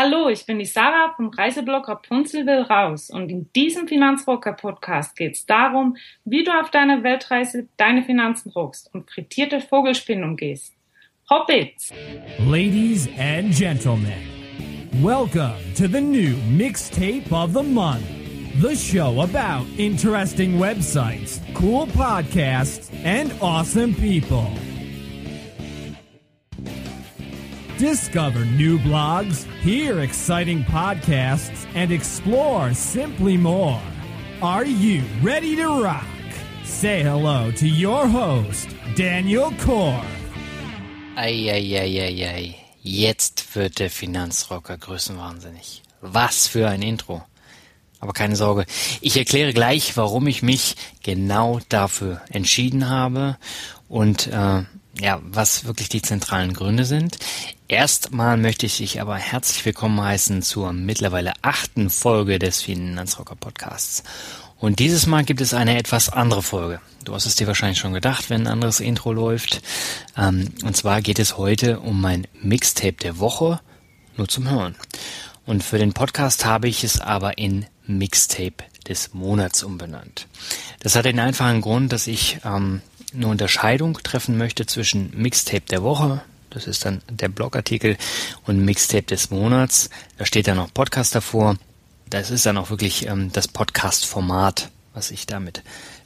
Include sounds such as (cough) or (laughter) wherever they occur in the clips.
Hallo, ich bin die Sarah vom Reiseblog Rapunzel will raus und in diesem Finanzrocker-Podcast geht es darum, wie du auf deiner Weltreise deine Finanzen rockst und frittierte Vogelspinnen umgehst. Hobbits! Ladies and gentlemen, welcome to the new mixtape of the month. The show about interesting websites, cool podcasts, and awesome people. Discover new blogs, hear exciting podcasts, and explore simply more. Are you ready to rock? Say hello to your host, Daniel Core. Eieieiei. Jetzt wird der Finanzrocker größenwahnsinnig. Was für ein Intro. Aber keine Sorge, ich erkläre gleich, warum ich mich genau dafür entschieden habe und äh, ja, was wirklich die zentralen Gründe sind. Erstmal möchte ich dich aber herzlich willkommen heißen zur mittlerweile achten Folge des Finanzrocker Podcasts. Und dieses Mal gibt es eine etwas andere Folge. Du hast es dir wahrscheinlich schon gedacht, wenn ein anderes Intro läuft. Ähm, und zwar geht es heute um mein Mixtape der Woche, nur zum Hören. Und für den Podcast habe ich es aber in Mixtape des Monats umbenannt. Das hat den einfachen Grund, dass ich ähm, eine Unterscheidung treffen möchte zwischen Mixtape der Woche, das ist dann der Blogartikel, und Mixtape des Monats. Da steht dann noch Podcast davor. Das ist dann auch wirklich ähm, das Podcast-Format, was ich damit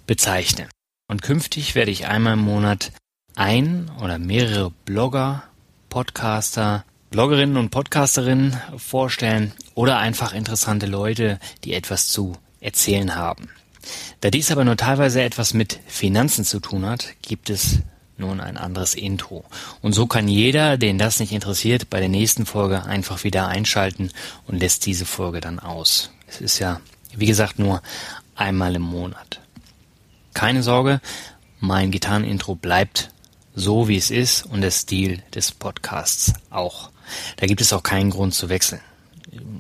bezeichne. Und künftig werde ich einmal im Monat ein oder mehrere Blogger, Podcaster, Bloggerinnen und Podcasterinnen vorstellen oder einfach interessante Leute, die etwas zu erzählen haben. Da dies aber nur teilweise etwas mit Finanzen zu tun hat, gibt es nun ein anderes Intro. Und so kann jeder, den das nicht interessiert, bei der nächsten Folge einfach wieder einschalten und lässt diese Folge dann aus. Es ist ja, wie gesagt, nur einmal im Monat. Keine Sorge, mein Gitarrenintro bleibt so, wie es ist und der Stil des Podcasts auch. Da gibt es auch keinen Grund zu wechseln.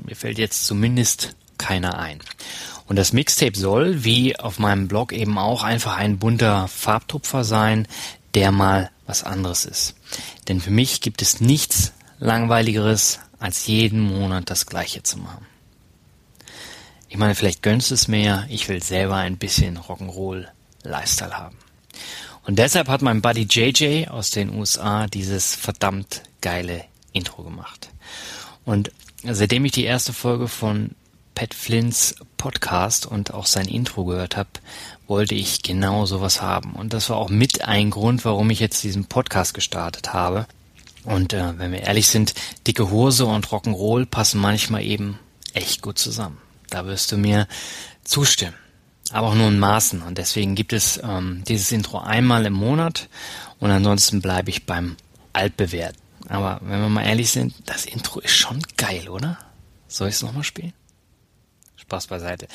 Mir fällt jetzt zumindest keiner ein. Und das Mixtape soll, wie auf meinem Blog eben auch, einfach ein bunter Farbtupfer sein, der mal was anderes ist. Denn für mich gibt es nichts langweiligeres, als jeden Monat das gleiche zu machen. Ich meine, vielleicht gönnst du es mir, ich will selber ein bisschen Rock'n'Roll Lifestyle haben. Und deshalb hat mein Buddy JJ aus den USA dieses verdammt geile Intro gemacht. Und seitdem ich die erste Folge von Pat Flints Podcast und auch sein Intro gehört habe, wollte ich genau sowas haben. Und das war auch mit ein Grund, warum ich jetzt diesen Podcast gestartet habe. Und äh, wenn wir ehrlich sind, dicke Hose und Rock'n'Roll passen manchmal eben echt gut zusammen. Da wirst du mir zustimmen. Aber auch nur in Maßen. Und deswegen gibt es ähm, dieses Intro einmal im Monat und ansonsten bleibe ich beim Altbewährten. Aber wenn wir mal ehrlich sind, das Intro ist schon geil, oder? Soll ich es nochmal spielen? Spaß beiseite.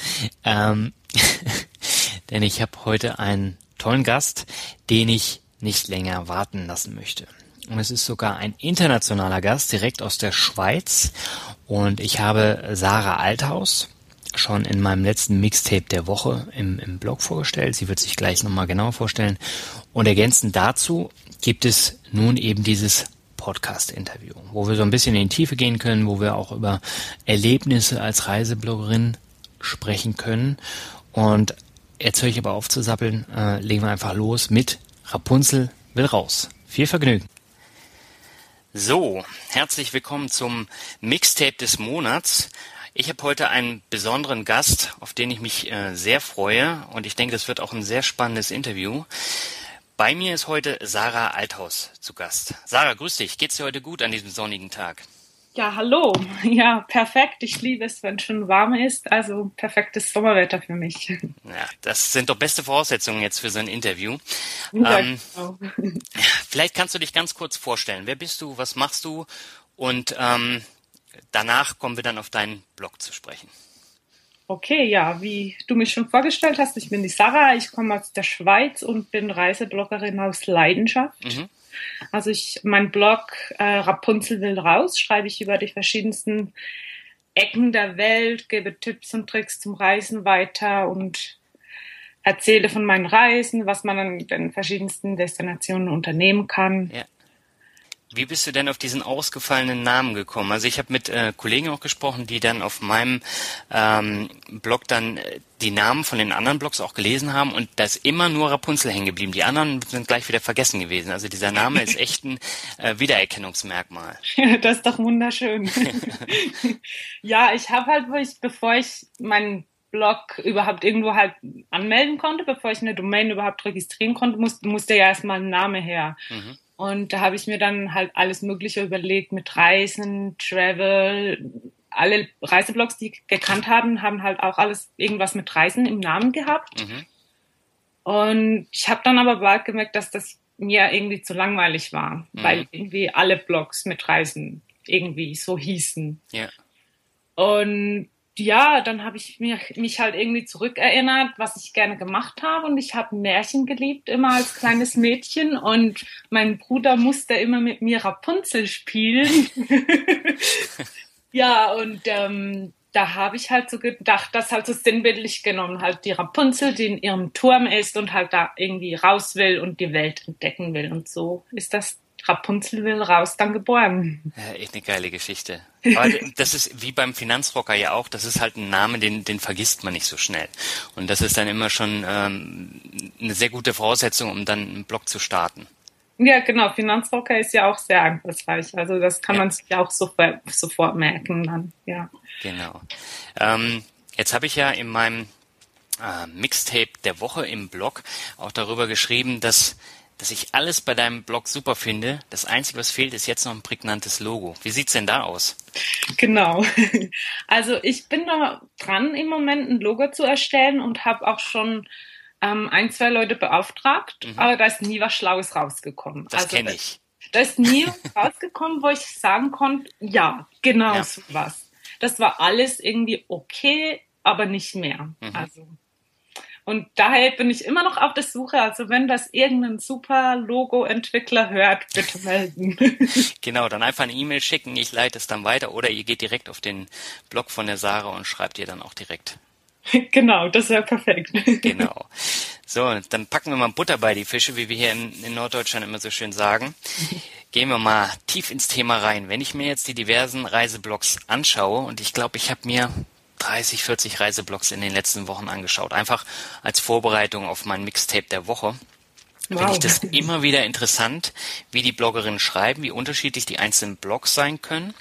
Ähm, (laughs) denn ich habe heute einen tollen Gast, den ich nicht länger warten lassen möchte. Und es ist sogar ein internationaler Gast direkt aus der Schweiz. Und ich habe Sarah Althaus schon in meinem letzten Mixtape der Woche im, im Blog vorgestellt. Sie wird sich gleich nochmal genauer vorstellen. Und ergänzend dazu gibt es nun eben dieses Podcast-Interview, wo wir so ein bisschen in die Tiefe gehen können, wo wir auch über Erlebnisse als Reisebloggerin sprechen können. Und jetzt höre ich aber auf zu sappeln, äh, legen wir einfach los mit Rapunzel will raus. Viel Vergnügen. So, herzlich willkommen zum Mixtape des Monats. Ich habe heute einen besonderen Gast, auf den ich mich äh, sehr freue und ich denke, das wird auch ein sehr spannendes Interview. Bei mir ist heute Sarah Althaus zu Gast. Sarah, grüß dich. Geht's dir heute gut an diesem sonnigen Tag? Ja, hallo. Ja, perfekt. Ich liebe es, wenn es schon warm ist. Also perfektes Sommerwetter für mich. Ja, das sind doch beste Voraussetzungen jetzt für so ein Interview. Ja, ähm, genau. (laughs) vielleicht kannst du dich ganz kurz vorstellen. Wer bist du? Was machst du? Und ähm, danach kommen wir dann auf deinen Blog zu sprechen. Okay, ja, wie du mich schon vorgestellt hast, ich bin die Sarah, ich komme aus der Schweiz und bin Reisebloggerin aus Leidenschaft. Mhm. Also ich, mein Blog äh, Rapunzel will raus, schreibe ich über die verschiedensten Ecken der Welt, gebe Tipps und Tricks zum Reisen weiter und erzähle von meinen Reisen, was man an den verschiedensten Destinationen unternehmen kann. Ja. Wie bist du denn auf diesen ausgefallenen Namen gekommen? Also ich habe mit äh, Kollegen auch gesprochen, die dann auf meinem ähm, Blog dann äh, die Namen von den anderen Blogs auch gelesen haben und da ist immer nur Rapunzel hängen geblieben. Die anderen sind gleich wieder vergessen gewesen. Also dieser Name ist echt ein (laughs) äh, Wiedererkennungsmerkmal. (laughs) das ist doch wunderschön. (laughs) ja, ich habe halt, wo ich, bevor ich meinen Blog überhaupt irgendwo halt anmelden konnte, bevor ich eine Domain überhaupt registrieren konnte, musste, musste ja erstmal ein Name her. Mhm. Und da habe ich mir dann halt alles Mögliche überlegt mit Reisen, Travel. Alle Reiseblogs, die ich gekannt haben, haben halt auch alles irgendwas mit Reisen im Namen gehabt. Mhm. Und ich habe dann aber bald gemerkt, dass das mir irgendwie zu langweilig war, Mhm. weil irgendwie alle Blogs mit Reisen irgendwie so hießen. Ja. Und ja, dann habe ich mir, mich halt irgendwie zurückerinnert, was ich gerne gemacht habe. Und ich habe Märchen geliebt, immer als kleines Mädchen. Und mein Bruder musste immer mit mir Rapunzel spielen. (laughs) ja, und ähm, da habe ich halt so gedacht, das halt so sinnbildlich genommen, halt die Rapunzel, die in ihrem Turm ist und halt da irgendwie raus will und die Welt entdecken will. Und so ist das Rapunzel will raus dann geboren. Ja, echt eine geile Geschichte. Aber das ist wie beim Finanzrocker ja auch, das ist halt ein Name, den, den vergisst man nicht so schnell. Und das ist dann immer schon ähm, eine sehr gute Voraussetzung, um dann einen Blog zu starten. Ja, genau. Finanzrocker ist ja auch sehr einfallsreich. Also das kann Ja. man sich ja auch sofort, sofort merken dann. Ja. Genau. Ähm, jetzt habe ich ja in meinem äh, Mixtape der Woche im Blog auch darüber geschrieben, dass dass ich alles bei deinem Blog super finde. Das Einzige, was fehlt, ist jetzt noch ein prägnantes Logo. Wie sieht's denn da aus? Genau. (laughs) Also ich bin da dran im Moment ein Logo zu erstellen und habe auch schon ähm, ein, zwei Leute beauftragt, aber da ist nie was Schlaues rausgekommen. Mhm. Das also, kenne ich. Da ist nie was (laughs) rausgekommen, wo ich sagen konnte, ja, genau Ja. so was. Das war alles irgendwie okay, aber nicht mehr. Mhm. Also und daher bin ich immer noch auf der Suche. Also wenn das irgendein super Logo-Entwickler hört, bitte melden. (laughs) Genau, dann einfach eine E-Mail schicken, ich leite es dann weiter oder ihr geht direkt auf den Blog von der Sarah und schreibt ihr dann auch direkt. genau, das wäre perfekt. Genau. (laughs) So, dann packen wir mal Butter bei die Fische, wie wir hier in, in Norddeutschland immer so schön sagen. Gehen wir mal tief ins Thema rein. Wenn ich mir jetzt die diversen Reiseblogs anschaue, und ich glaube, ich habe mir 30, 40 Reiseblogs in den letzten Wochen angeschaut, einfach als Vorbereitung auf mein Mixtape der Woche, finde ich das (laughs) immer wieder interessant, wie die Bloggerinnen schreiben, wie unterschiedlich die einzelnen Blogs sein können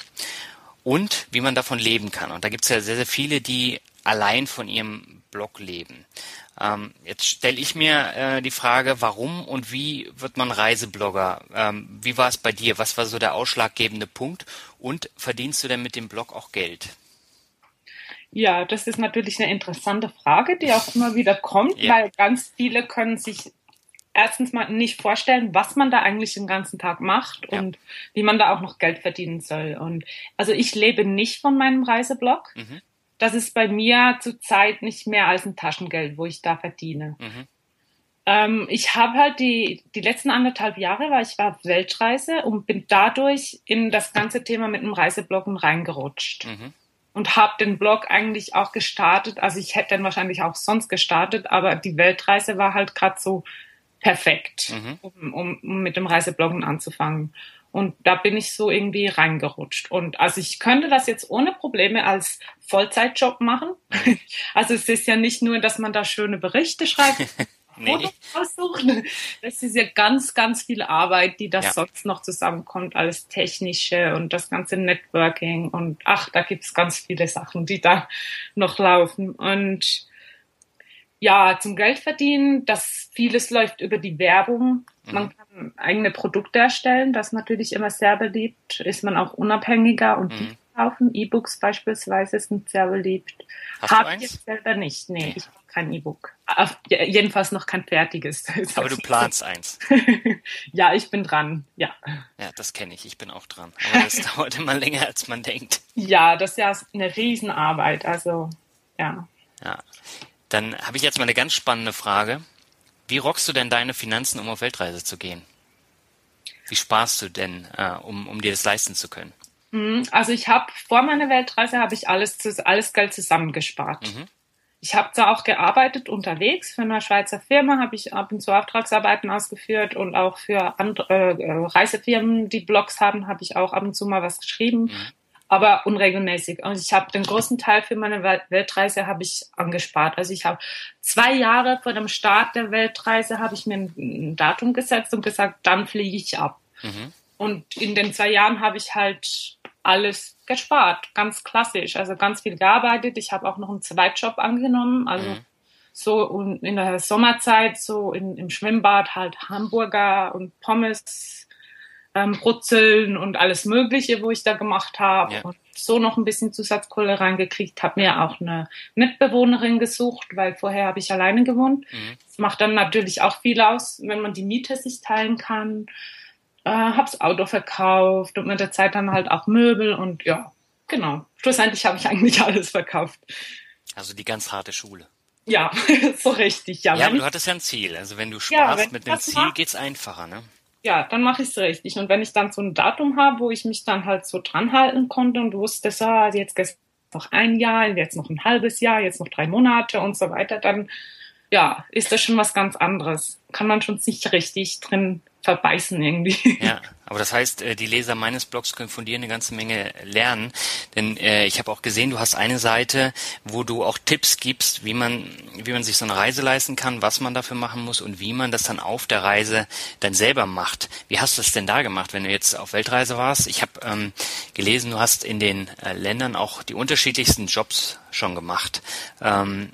und wie man davon leben kann. Und da gibt es ja sehr, sehr viele, die allein von ihrem Blog leben. Ähm, jetzt stelle ich mir äh, die Frage, warum und wie wird man Reiseblogger? Ähm, wie war es bei dir? Was war so der ausschlaggebende Punkt? Und verdienst du denn mit dem Blog auch Geld? Ja, das ist natürlich eine interessante Frage, die auch immer wieder kommt, Ja. weil ganz viele können sich erstens mal nicht vorstellen, was man da eigentlich den ganzen Tag macht Ja. und wie man da auch noch Geld verdienen soll. Und also ich lebe nicht von meinem Reiseblog. Mhm. Das ist bei mir zurzeit nicht mehr als ein Taschengeld, wo ich da verdiene. Mhm. Ähm, ich habe halt die, die letzten anderthalb Jahre, weil ich war auf Weltreise und bin dadurch in das ganze Thema mit dem Reisebloggen reingerutscht Mhm. Und habe den Blog eigentlich auch gestartet. Also ich hätte den wahrscheinlich auch sonst gestartet, aber die Weltreise war halt gerade so perfekt, Mhm. um, um, um mit dem Reisebloggen anzufangen. Und da bin ich so irgendwie reingerutscht. Und also ich könnte das jetzt ohne Probleme als Vollzeitjob machen. (laughs) Also es ist ja nicht nur, dass man da schöne Berichte schreibt, (laughs) Nee. Aussucht. Das ist ja ganz, ganz viel Arbeit, die da Ja. sonst noch zusammenkommt, alles Technische und das ganze Networking und ach, da gibt's ganz viele Sachen, die da noch laufen. Und ja, zum Geld verdienen, das vieles läuft über die Werbung. Mhm. Man kann eigene Produkte erstellen, das ist natürlich immer sehr beliebt. Ist man auch unabhängiger und mhm. kaufen. E-Books beispielsweise sind sehr beliebt. Habe ich jetzt selber nicht. Nee, nee. ich habe kein E-Book. Jedenfalls noch kein fertiges. (laughs) Aber du planst eins. (laughs) ja, ich bin dran. Ja. Ja, das kenne ich. Ich bin auch dran. Aber das (laughs) dauert immer länger, als man denkt. Ja, das ist ja eine Riesenarbeit. Also, ja. Ja. Dann habe ich jetzt mal eine ganz spannende Frage. Wie rockst du denn deine Finanzen, um auf Weltreise zu gehen? Wie sparst du denn, äh, um, um dir das leisten zu können? Mhm, also ich habe vor meiner Weltreise habe ich alles, alles Geld zusammengespart. Mhm. Ich habe zwar auch gearbeitet unterwegs für eine Schweizer Firma, habe ich ab und zu Auftragsarbeiten ausgeführt und auch für andere äh, Reisefirmen, die Blogs haben, habe ich auch ab und zu mal was geschrieben. Mhm aber unregelmäßig. Und ich habe den großen Teil für meine Weltreise habe ich angespart. Also ich habe zwei Jahre vor dem Start der Weltreise habe ich mir ein Datum gesetzt und gesagt, dann fliege ich ab. Mhm. Und in den zwei Jahren habe ich halt alles gespart, ganz klassisch. Also ganz viel gearbeitet. Ich habe auch noch einen Zweitjob angenommen. Also mhm. so in der Sommerzeit so in, im Schwimmbad halt Hamburger und Pommes ähm, Brutzeln und alles Mögliche, wo ich da gemacht habe. Ja. Und so noch ein bisschen Zusatzkohle reingekriegt, habe mir auch eine Mitbewohnerin gesucht, weil vorher habe ich alleine gewohnt. Mhm. Das macht dann natürlich auch viel aus, wenn man die Miete sich teilen kann. Äh, hab's Auto verkauft und mit der Zeit dann halt auch Möbel und ja, genau. Schlussendlich habe ich eigentlich (laughs) alles verkauft. Also die ganz harte Schule. Ja, (laughs) so richtig, ja. Ja, aber du hattest ja ein Ziel. Also wenn du sparst ja, mit dem Ziel, macht, geht's einfacher, ne? ja, dann mache ich es richtig. Und wenn ich dann so ein Datum habe, wo ich mich dann halt so dran halten konnte und wusste, so, also jetzt noch ein Jahr, jetzt noch ein halbes Jahr, jetzt noch drei Monate und so weiter, dann ja, ist das schon was ganz anderes. Kann man schon nicht richtig drin verbeißen irgendwie. Ja, aber das heißt, äh, die Leser meines Blogs können von dir eine ganze Menge lernen, denn äh, ich habe auch gesehen, du hast eine Seite, wo du auch Tipps gibst, wie man wie man sich so eine Reise leisten kann, was man dafür machen muss und wie man das dann auf der Reise dann selber macht. Wie hast du es denn da gemacht, wenn du jetzt auf Weltreise warst? Ich habe ähm, gelesen, du hast in den äh, Ländern auch die unterschiedlichsten Jobs schon gemacht. Ähm,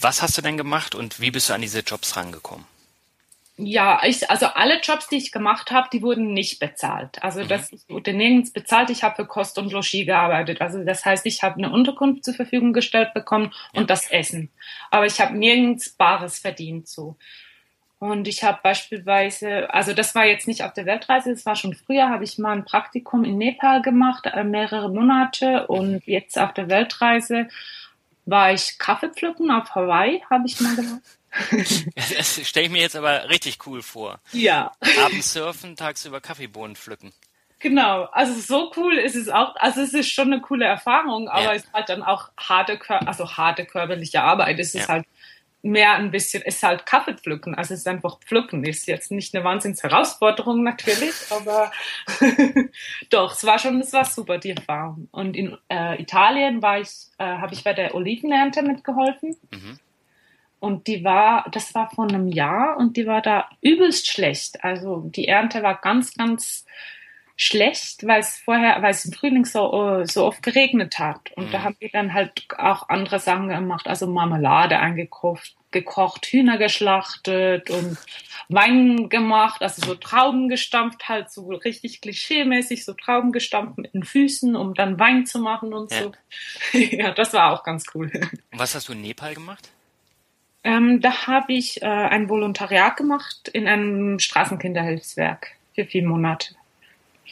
was hast du denn gemacht und wie bist du an diese Jobs rangekommen? Ja, ich, also alle Jobs, die ich gemacht habe, die wurden nicht bezahlt. Also mhm. das wurde nirgends bezahlt. Ich habe für Kost und Logis gearbeitet. Also das heißt, ich habe eine Unterkunft zur Verfügung gestellt bekommen ja. und das Essen. Aber ich habe nirgends Bares verdient so. Und ich habe beispielsweise, also das war jetzt nicht auf der Weltreise, das war schon früher, habe ich mal ein Praktikum in Nepal gemacht, äh, mehrere Monate. Und jetzt auf der Weltreise war ich Kaffee pflücken auf Hawaii, habe ich mal gemacht. Das stelle ich mir jetzt aber richtig cool vor. Ja. Abends surfen, tagsüber Kaffeebohnen pflücken. Genau, also so cool ist es auch, also es ist schon eine coole Erfahrung, aber ja. es ist halt dann auch harte, also harte körperliche Arbeit. Es ist ja. halt mehr ein bisschen, es ist halt Kaffee pflücken, also es ist einfach pflücken. Ist jetzt nicht eine Wahnsinnsherausforderung natürlich, (laughs) aber (laughs) doch, es war schon, es war super, die Erfahrung. Und in äh, Italien war ich, äh, habe ich bei der Olivenernte mitgeholfen. Mhm. Und die war, das war vor einem Jahr und die war da übelst schlecht. Also die Ernte war ganz, ganz schlecht, weil es vorher, weil es im Frühling so, so oft geregnet hat. Und mhm. da haben die dann halt auch andere Sachen gemacht, also Marmelade eingekocht, gekocht, Hühner geschlachtet und Wein gemacht, also so Trauben gestampft, halt so richtig klischeemäßig, so Trauben gestampft mit den Füßen, um dann Wein zu machen und ja. so. (laughs) ja, das war auch ganz cool. Und was hast du in Nepal gemacht? Ähm, da habe ich äh, ein Volontariat gemacht in einem Straßenkinderhilfswerk für vier Monate.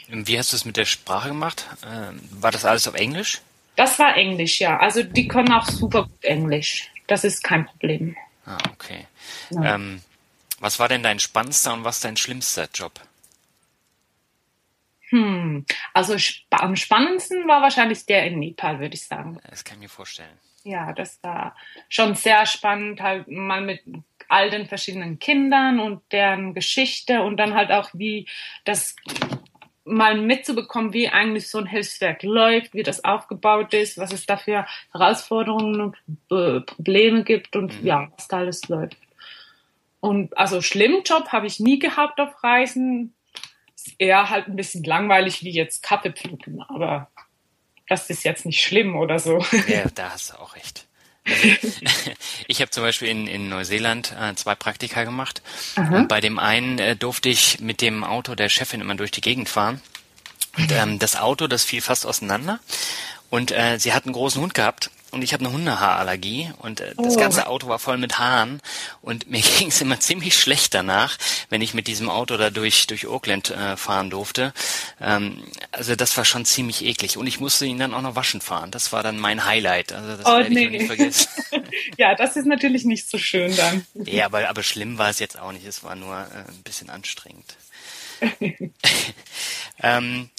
Wie hast du es mit der Sprache gemacht? Ähm, war das alles auf Englisch? Das war Englisch, ja. Also die können auch super gut Englisch. Das ist kein Problem. Ah, okay. Ja. Ähm, was war denn dein spannendster und was dein schlimmster Job? Hm, also sp am spannendsten war wahrscheinlich der in Nepal, würde ich sagen. Das kann ich mir vorstellen ja, das war schon sehr spannend, halt mal mit all den verschiedenen Kindern und deren Geschichte und dann halt auch wie das mal mitzubekommen, wie eigentlich so ein Hilfswerk läuft, wie das aufgebaut ist, was es da für Herausforderungen und äh, Probleme gibt und mhm. ja, was da alles läuft. Und also schlimmen Job habe ich nie gehabt auf Reisen. Ist eher halt ein bisschen langweilig wie jetzt Kaffee pflücken, aber das ist jetzt nicht schlimm oder so. Ja, da hast du auch recht. (laughs) ich habe zum Beispiel in, in Neuseeland äh, zwei Praktika gemacht. Aha. Und bei dem einen äh, durfte ich mit dem Auto der Chefin immer durch die Gegend fahren. Und ähm, das Auto, das fiel fast auseinander. Und äh, sie hat einen großen Hund gehabt und ich habe eine Hundehaarallergie und äh, das oh. ganze Auto war voll mit Haaren und (laughs) mir ging es immer ziemlich schlecht danach, wenn ich mit diesem Auto da durch durch Auckland äh, fahren durfte. Ähm, also das war schon ziemlich eklig und ich musste ihn dann auch noch waschen fahren. Das war dann mein Highlight. Also das oh, werde nee. ich nicht vergessen. (laughs) (laughs) ja, das ist natürlich nicht so schön dann. ja, aber aber schlimm war es jetzt auch nicht. Es war nur äh, ein bisschen anstrengend. ähm,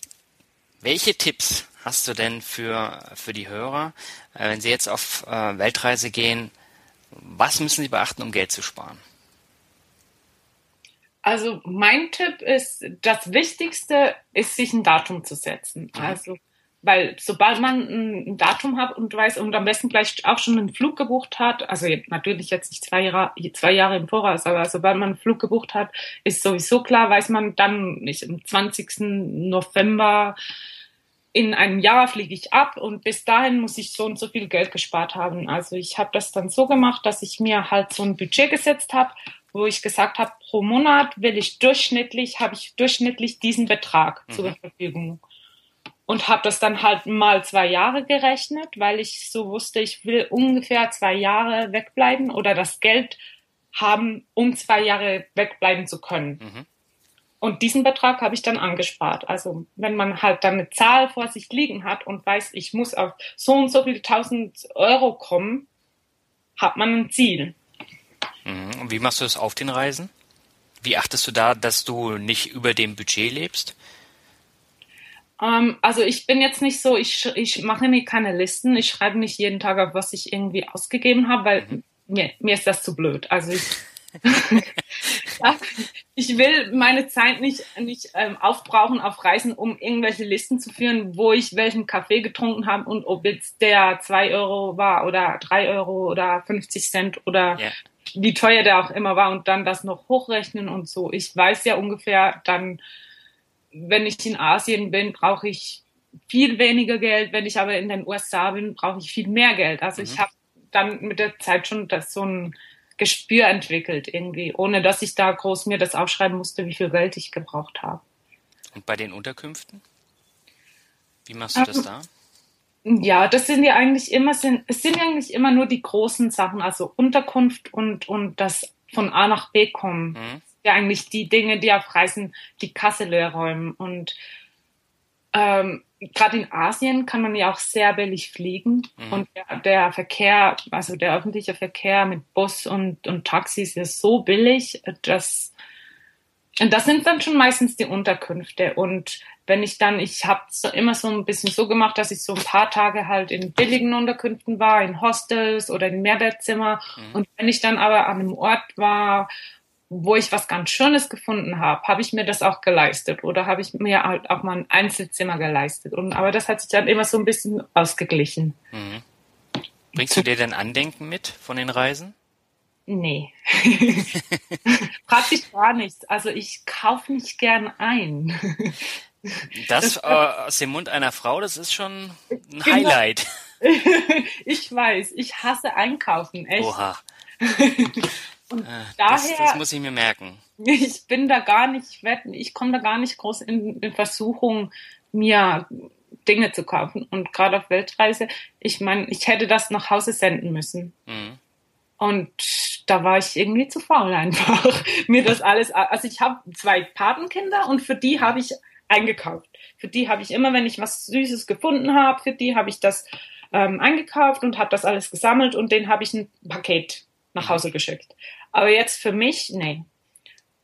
welche Tipps hast du denn für, für die Hörer, äh, wenn sie jetzt auf äh, Weltreise gehen, was müssen sie beachten, um Geld zu sparen? Also mein Tipp ist, das Wichtigste ist, sich ein Datum zu setzen. Mhm. Also, weil sobald man ein Datum hat und weiß und am besten gleich auch schon einen Flug gebucht hat, also natürlich jetzt nicht zwei Jahre, zwei Jahre im Voraus, aber sobald man einen Flug gebucht hat, ist sowieso klar, weiß man dann nicht am 20. November in einem Jahr fliege ich ab und bis dahin muss ich so und so viel Geld gespart haben. Also ich habe das dann so gemacht, dass ich mir halt so ein Budget gesetzt habe, wo ich gesagt habe, pro Monat will ich durchschnittlich, habe ich durchschnittlich diesen Betrag mhm. zur Verfügung. Und habe das dann halt mal zwei Jahre gerechnet, weil ich so wusste, ich will ungefähr zwei Jahre wegbleiben oder das Geld haben, um zwei Jahre wegbleiben zu können. Mhm. Und diesen Betrag habe ich dann angespart. Also wenn man halt dann eine Zahl vor sich liegen hat und weiß, ich muss auf so und so viele tausend Euro kommen, hat man ein Ziel. Mhm. Und wie machst du das auf den Reisen? Wie achtest du da, dass du nicht über dem Budget lebst? Ähm, also ich bin jetzt nicht so, ich, ich mache mir keine Listen, ich schreibe nicht jeden Tag auf, was ich irgendwie ausgegeben habe, weil mhm. mir, mir ist das zu blöd. Also ich ich will meine Zeit nicht, nicht ähm, aufbrauchen auf Reisen, um irgendwelche Listen zu führen, wo ich welchen Kaffee getrunken habe und ob jetzt der zwei Euro war oder drei Euro oder 50 Cent oder yeah. wie teuer der auch immer war und dann das noch hochrechnen und so. Ich weiß ja ungefähr dann, wenn ich in Asien bin, brauche ich viel weniger Geld. Wenn ich aber in den USA bin, brauche ich viel mehr Geld. Also mhm. ich habe dann mit der Zeit schon das so ein Gespür entwickelt irgendwie, ohne dass ich da groß mir das aufschreiben musste, wie viel Geld ich gebraucht habe. Und bei den Unterkünften? Wie machst du das ähm, da? Ja, das sind ja eigentlich immer, sind, es sind eigentlich immer nur die großen Sachen, also Unterkunft und, und das von A nach B kommen. Mhm. Ja, eigentlich die Dinge, die auf Reisen die Kasse leer räumen. Und ähm, gerade in Asien kann man ja auch sehr billig fliegen mhm. und der, der, Verkehr, also der öffentliche Verkehr mit Bus und, und Taxis ist so billig, dass und das sind dann schon meistens die Unterkünfte und wenn ich dann, ich habe so immer so ein bisschen so gemacht, dass ich so ein paar Tage halt in billigen Unterkünften war, in Hostels oder in Mehrbettzimmer. Mhm. Und wenn ich dann aber an einem Ort war, wo ich was ganz Schönes gefunden habe, habe ich mir das auch geleistet oder habe ich mir halt auch mal ein Einzelzimmer geleistet. Und, aber das hat sich dann immer so ein bisschen ausgeglichen. Mhm. Bringst du dir denn Andenken mit von den Reisen? Nee. (laughs) Praktisch gar nichts. Also ich kaufe nicht gern ein. Das, das äh, aus dem Mund einer Frau, das ist schon ein genau. Highlight. (laughs) ich weiß, ich hasse Einkaufen, echt. Oha. (laughs) Und ah, daher. Das, das, muss ich mir merken. (laughs) Ich bin da gar nicht, ich komme da gar nicht groß in, in Versuchung, mir Dinge zu kaufen. Und gerade auf Weltreise, ich meine, ich hätte das nach Hause senden müssen. Mhm. Und da war ich irgendwie zu faul einfach, (laughs) mir das alles. Also ich habe zwei Patenkinder und für die habe ich eingekauft. Für die habe ich immer, wenn ich was Süßes gefunden habe, für die habe ich das ähm, eingekauft und habe das alles gesammelt und denen habe ich ein Paket nach Hause geschickt. Aber jetzt für mich, nee.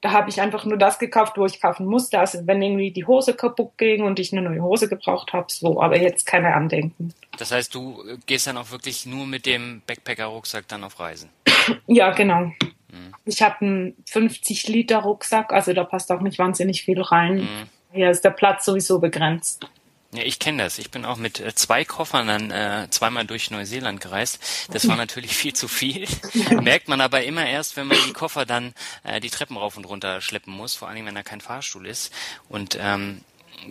Da habe ich einfach nur das gekauft, wo ich kaufen musste. Also wenn irgendwie die Hose kaputt ging und ich eine neue Hose gebraucht habe, so. Aber jetzt keine Andenken. Das heißt, du gehst dann auch wirklich nur mit dem Backpacker-Rucksack dann auf Reisen? (clears throat) ja, genau. Mhm. Ich habe einen 50 Liter Rucksack, also da passt auch nicht wahnsinnig viel rein. Mhm. Hier ist der Platz sowieso begrenzt. Ja, ich kenne das. Ich bin auch mit äh, zwei Koffern dann äh, zweimal durch Neuseeland gereist. Das war (laughs) natürlich viel zu viel. Merkt man aber immer erst, wenn man die Koffer dann äh, die Treppen rauf und runter schleppen muss, vor allem wenn da kein Fahrstuhl ist. Und ähm,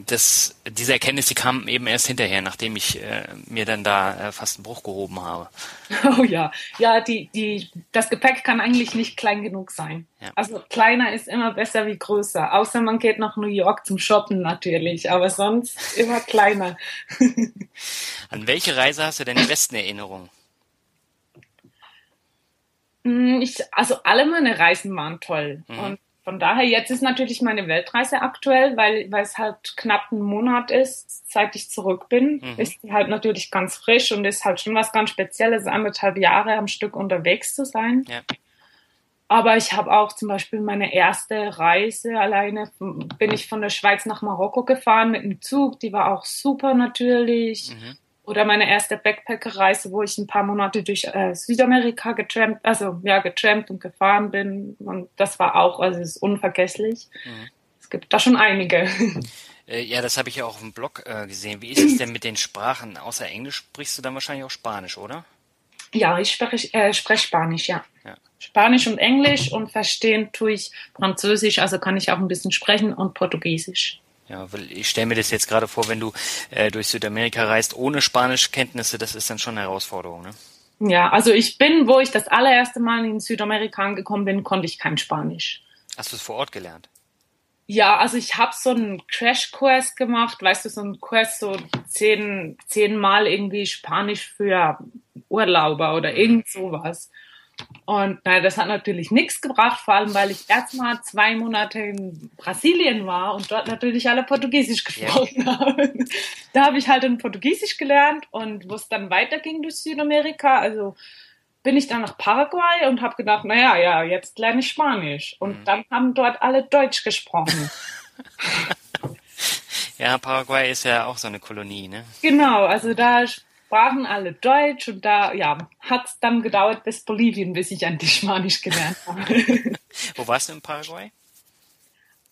das, diese Erkenntnis, die kam eben erst hinterher, nachdem ich äh, mir dann da äh, fast einen Bruch gehoben habe. (laughs) Oh ja, ja, die, die, das Gepäck kann eigentlich nicht klein genug sein. Ja. Also kleiner ist immer besser wie größer. Außer man geht nach New York zum Shoppen natürlich, aber sonst immer kleiner. (laughs) An welche Reise hast du denn die besten Erinnerungen? Mm, Ich, also alle meine Reisen waren toll. Und von daher, jetzt ist natürlich meine Weltreise aktuell, weil, weil es halt knapp ein Monat ist, seit ich zurück bin. Ist die halt natürlich ganz frisch und ist halt schon was ganz Spezielles, anderthalb Jahre am Stück unterwegs zu sein. Ja. Aber ich habe auch zum Beispiel meine erste Reise alleine, bin ich von der Schweiz nach Marokko gefahren mit dem Zug, die war auch super natürlich. Oder meine erste Backpacker-Reise, wo ich ein paar Monate durch äh, Südamerika getrampt, also ja, getrampt und gefahren bin. Und das war auch, also es ist unvergesslich. Es gibt da schon einige. (laughs) Äh, ja, das habe ich ja auch auf dem Blog äh, gesehen. Wie ist es denn mit den Sprachen? Außer Englisch sprichst du dann wahrscheinlich auch Spanisch, oder? Ja, ich spreche, äh, spreche Spanisch, ja. Ja. Spanisch und Englisch und verstehen tue ich Französisch, also kann ich auch ein bisschen sprechen und Portugiesisch. Ja, weil ich stelle mir das jetzt gerade vor, wenn du äh, durch Südamerika reist ohne Spanischkenntnisse, das ist dann schon eine Herausforderung, ne? Ja, also ich bin, wo ich das allererste Mal in Südamerika angekommen bin, konnte ich kein Spanisch. Hast du es vor Ort gelernt? Ja, also ich habe so einen Crash-Kurs gemacht, weißt du, so einen Kurs, so zehn, zehnmal irgendwie Spanisch für Urlauber oder irgend sowas. Und naja, das hat natürlich nichts gebracht, vor allem weil ich erstmal zwei Monate in Brasilien war und dort natürlich alle Portugiesisch gesprochen (laughs) haben. Da habe ich halt in Portugiesisch gelernt und wo es dann weiterging durch Südamerika, also bin ich dann nach Paraguay und habe gedacht, naja, ja, jetzt lerne ich Spanisch. Und dann haben dort alle Deutsch gesprochen. (laughs) (laughs) Ja, Paraguay ist ja auch so eine Kolonie, ne? Genau, also da sprachen alle Deutsch und da, ja, hat es dann gedauert bis Bolivien, bis ich endlich Spanisch gelernt habe. (laughs) Wo warst du in Paraguay?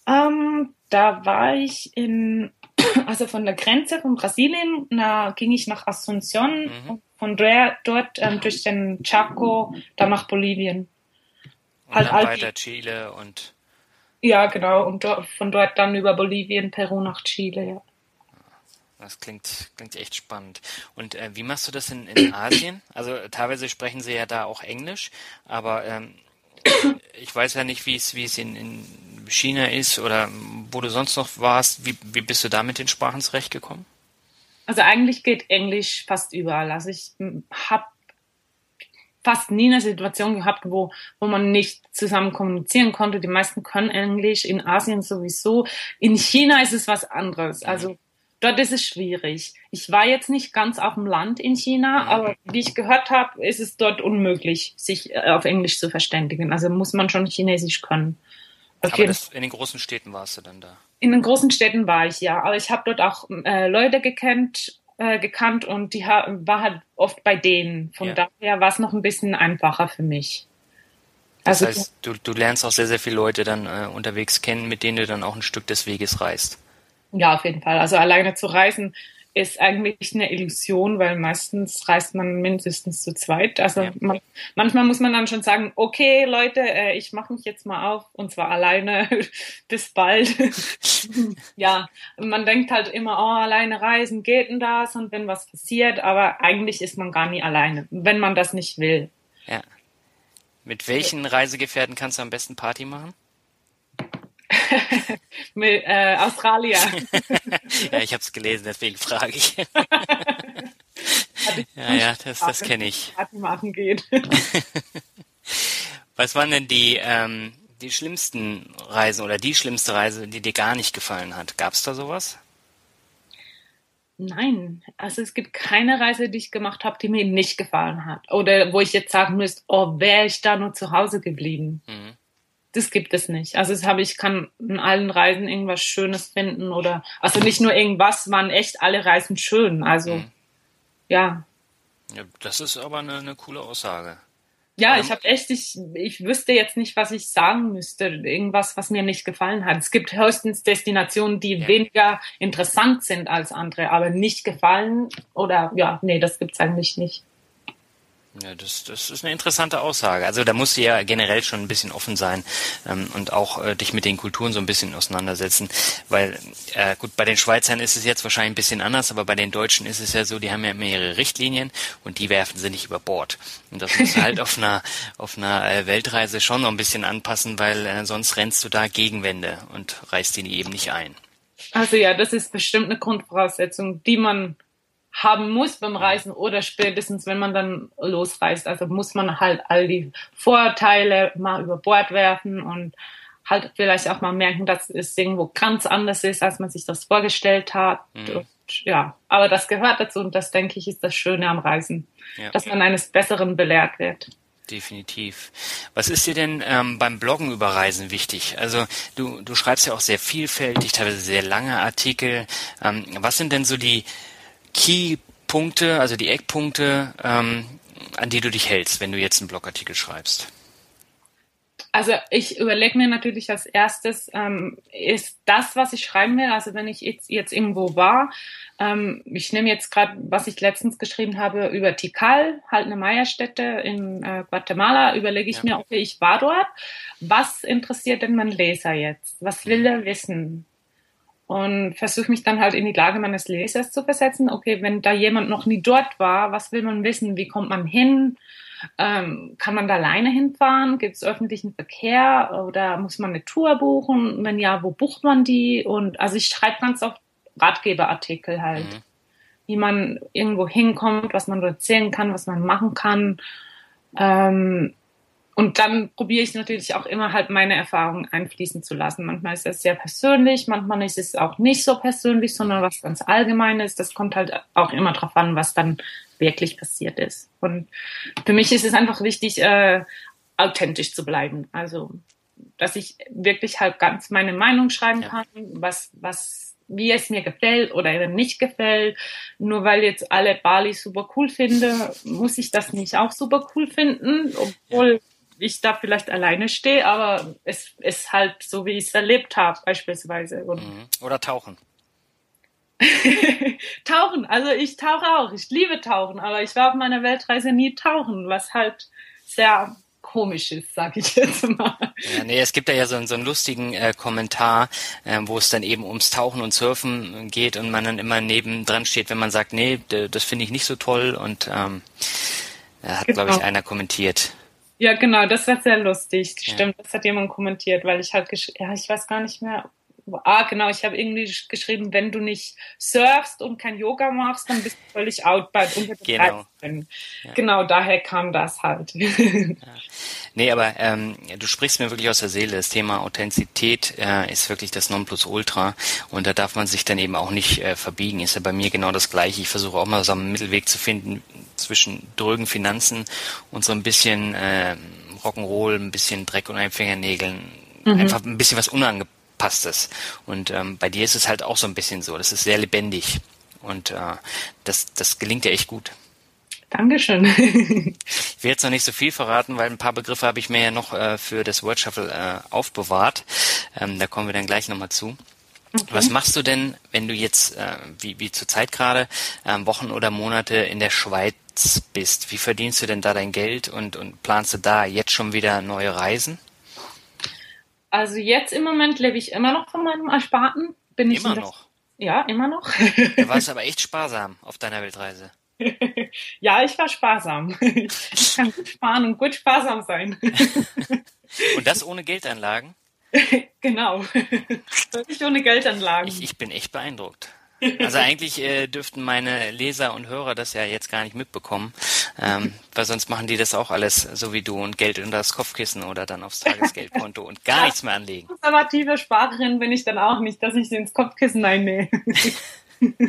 ähm, da war ich in, (clears throat) also von der Grenze von Brasilien, da ging ich nach Asunción und von der, dort ähm, durch den Chaco dann nach Bolivien. Und Halt dann weiter Chile und Ja, genau, und dort, von dort dann über Bolivien, Peru nach Chile, ja. Das klingt, klingt echt spannend. Und äh, wie machst du das in, in Asien? Also teilweise sprechen sie ja da auch Englisch, aber ähm, ich weiß ja nicht, wie es wie es in, in China ist oder wo du sonst noch warst. Wie, wie bist du da mit den Sprachen zurechtgekommen? Also eigentlich geht Englisch fast überall. Also ich habe fast nie eine Situation gehabt, wo, wo man nicht zusammen kommunizieren konnte. Die meisten können Englisch, in Asien sowieso. In China ist es was anderes. Also dort ist es schwierig. Ich war jetzt nicht ganz auf dem Land in China, aber wie ich gehört habe, ist es dort unmöglich, sich äh, auf Englisch zu verständigen. Also muss man schon Chinesisch können. Jeden das, in den großen Städten warst du dann da. in den großen Städten war ich ja, aber ich habe dort auch äh, Leute gekannt, äh, gekannt und die war halt oft bei denen. Von Ja. daher war es noch ein bisschen einfacher für mich. Das Also heißt, du, du lernst auch sehr, sehr viele Leute dann äh, unterwegs kennen, mit denen du dann auch ein Stück des Weges reist. Ja, auf jeden Fall. Also alleine zu reisen ist eigentlich eine Illusion, weil meistens reist man mindestens zu zweit. Also Ja. man, manchmal muss man dann schon sagen, okay Leute, äh, ich mache mich jetzt mal auf und zwar alleine. (laughs) Bis bald. (laughs) ja, man denkt halt immer, oh, alleine reisen geht denn das und wenn was passiert, aber eigentlich ist man gar nie alleine, wenn man das nicht will. Ja. Mit welchen Reisegefährten kannst du am besten Party machen? (laughs) Mit, äh, Australier. (laughs) ja, ich habe es gelesen, deswegen frage (laughs) ich. ja, ja, das, das kenne ich. Party machen geht. Was waren denn die, ähm, die schlimmsten Reisen oder die schlimmste Reise, die dir gar nicht gefallen hat? Gab es da sowas? Nein, also es gibt keine Reise, die ich gemacht habe, die mir nicht gefallen hat. Oder wo ich jetzt sagen müsste, oh, wäre ich da nur zu Hause geblieben. Mhm. Das gibt es nicht. Also das habe ich kann in allen Reisen irgendwas Schönes finden oder also nicht nur irgendwas, waren echt alle Reisen schön. Also Mhm. ja, Ja, das ist aber eine, eine coole Aussage. ja, ich habe echt, ich, ich wüsste jetzt nicht, was ich sagen müsste. Irgendwas, was mir nicht gefallen hat. Es gibt höchstens Destinationen, die Ja. weniger interessant sind als andere, aber nicht gefallen oder ja, nee, das gibt's eigentlich nicht. Ja, das, das ist eine interessante Aussage. Also da musst du ja generell schon ein bisschen offen sein ähm, und auch äh, dich mit den Kulturen so ein bisschen auseinandersetzen. Weil, äh, gut, bei den Schweizern ist es jetzt wahrscheinlich ein bisschen anders, aber bei den Deutschen ist es ja so, die haben ja ihre Richtlinien und die werfen sie nicht über Bord. Und das musst du halt auf einer, auf einer äh, Weltreise schon noch ein bisschen anpassen, weil äh, sonst rennst du da Gegenwände und reißt die eben nicht ein. Also ja, das ist bestimmt eine Grundvoraussetzung, die man haben muss beim Reisen oder spätestens, wenn man dann losreist. Also muss man halt all die Vorteile mal über Bord werfen und halt vielleicht auch mal merken, dass es irgendwo ganz anders ist, als man sich das vorgestellt hat. Mhm. Und, ja, aber das gehört dazu und das denke ich ist das Schöne am Reisen, ja. dass man eines Besseren belehrt wird. Definitiv. Was ist dir denn ähm, beim Bloggen über Reisen wichtig? Also du, du schreibst ja auch sehr vielfältig, teilweise sehr lange Artikel. Ähm, was sind denn so die Key-Punkte, also die Eckpunkte, ähm, an die du dich hältst, wenn du jetzt einen Blogartikel schreibst? Also ich überlege mir natürlich als erstes, ähm, ist das, was ich schreiben will, also wenn ich jetzt, jetzt irgendwo war, ähm, ich nehme jetzt gerade, was ich letztens geschrieben habe über Tikal, halt eine Meierstätte in äh, Guatemala, überlege ich ja. mir, okay, ich war dort, was interessiert denn mein Leser jetzt? Was will er wissen? Und versuche mich dann halt in die Lage meines Lesers zu versetzen. Okay, wenn da jemand noch nie dort war, was will man wissen? Wie kommt man hin? Ähm, kann man da alleine hinfahren? Gibt es öffentlichen Verkehr oder muss man eine Tour buchen? Wenn ja, wo bucht man die? Und also ich schreibe ganz oft Ratgeberartikel halt, mhm. wie man irgendwo hinkommt, was man erzählen kann, was man machen kann. Ähm, und dann probiere ich natürlich auch immer halt meine Erfahrungen einfließen zu lassen. Manchmal ist das sehr persönlich, manchmal ist es auch nicht so persönlich, sondern was ganz Allgemeines. Das kommt halt auch immer drauf an, was dann wirklich passiert ist. Und für mich ist es einfach wichtig, äh, authentisch zu bleiben. Also, dass ich wirklich halt ganz meine Meinung schreiben ja. kann, was, was, wie es mir gefällt oder eben nicht gefällt. Nur weil jetzt alle Bali super cool finde, muss ich das nicht auch super cool finden, obwohl ja ich da vielleicht alleine stehe, aber es ist halt so, wie ich es erlebt habe, beispielsweise. Mhm. Oder tauchen. (laughs) tauchen, also ich tauche auch. Ich liebe Tauchen, aber ich war auf meiner Weltreise nie tauchen, was halt sehr komisch ist, sag ich jetzt mal. Ja, nee, es gibt da ja so, so einen lustigen äh, Kommentar, äh, wo es dann eben ums Tauchen und Surfen geht und man dann immer neben dran steht, wenn man sagt, nee, das finde ich nicht so toll und ähm, hat, genau. glaube ich, einer kommentiert. Ja, genau, das war sehr lustig. Stimmt, ja. das hat jemand kommentiert, weil ich halt, ja, ich weiß gar nicht mehr. Ah, genau, ich habe irgendwie geschrieben, wenn du nicht surfst und kein Yoga machst, dann bist du völlig out bei genau. Ja. Genau, daher kam das halt. (laughs) Ja. Nee, aber ähm, du sprichst mir wirklich aus der Seele. Das Thema Authentizität äh, ist wirklich das Nonplusultra und da darf man sich dann eben auch nicht äh, verbiegen. Ist ja bei mir genau das Gleiche. Ich versuche auch mal so einen Mittelweg zu finden zwischen drögen Finanzen und so ein bisschen äh, Rock'n'Roll, ein bisschen Dreck und Fingernägeln. Mhm. Einfach ein bisschen was Unangepasstes. Und ähm, bei dir ist es halt auch so ein bisschen so. Das ist sehr lebendig. Und äh, das, das gelingt ja echt gut. Dankeschön. ich will jetzt noch nicht so viel verraten, weil ein paar Begriffe habe ich mir ja noch äh, für das Word Shuffle äh, aufbewahrt. Ähm, da kommen wir dann gleich nochmal zu. Okay. Was machst du denn, wenn du jetzt, äh, wie, wie zurzeit gerade, äh, Wochen oder Monate in der Schweiz bist? Wie verdienst du denn da dein Geld und, und planst du da jetzt schon wieder neue Reisen? Also jetzt im Moment lebe ich immer noch von meinem Ersparten. Bin ich immer noch? Ja, immer noch. (laughs) du warst aber echt sparsam auf deiner Weltreise. ja, ich war sparsam. (laughs) Ich kann gut sparen und gut sparsam sein. und das ohne Geldanlagen? (laughs) genau. Nicht ohne Geldanlagen. Ich, ich bin echt beeindruckt. Also eigentlich äh, dürften meine Leser und Hörer das ja jetzt gar nicht mitbekommen, ähm, weil sonst machen die das auch alles so wie du und Geld unter das Kopfkissen oder dann aufs Tagesgeldkonto und gar nichts mehr anlegen. Konservative Sparerin bin ich dann auch nicht, dass ich sie ins Kopfkissen einnehme. (laughs)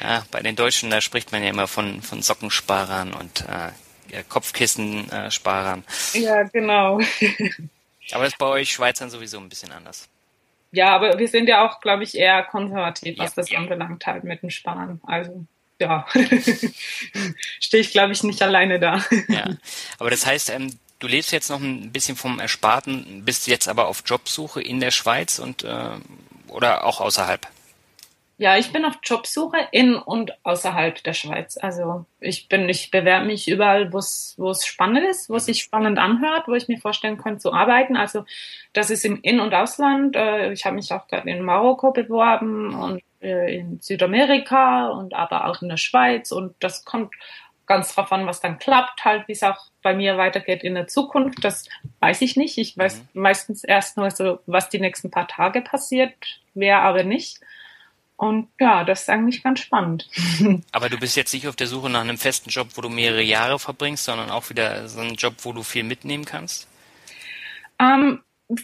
Ja, bei den Deutschen, da spricht man ja immer von, von Sockensparern und äh, Kopfkissensparern. Ja, genau. aber das ist bei euch Schweizern sowieso ein bisschen anders. Ja, aber wir sind ja auch, glaube ich, eher konservativ, was ja, das ja. anbelangt halt mit dem Sparen. Also ja, (laughs) stehe ich, glaube ich, nicht alleine da. ja, aber das heißt, ähm, du lebst jetzt noch ein bisschen vom Ersparten, bist jetzt aber auf Jobsuche in der Schweiz und äh, oder auch außerhalb? Ja, ich bin auf Jobsuche in und außerhalb der Schweiz. Also ich bin, ich bewerbe mich überall, wo es wo es spannend ist, wo es sich spannend anhört, wo ich mir vorstellen könnte zu arbeiten. Also das ist im In- und Ausland. Äh, ich habe mich auch gerade in Marokko beworben und äh, in Südamerika und aber auch in der Schweiz. Und das kommt ganz drauf an, was dann klappt, halt, wie es auch bei mir weitergeht in der Zukunft. Das weiß ich nicht. Ich weiß mhm. meistens erst nur so, was die nächsten paar Tage passiert, wer aber nicht. Und ja, das ist eigentlich ganz spannend. (laughs) Aber du bist jetzt nicht auf der Suche nach einem festen Job, wo du mehrere Jahre verbringst, sondern auch wieder so einen Job, wo du viel mitnehmen kannst? Ähm,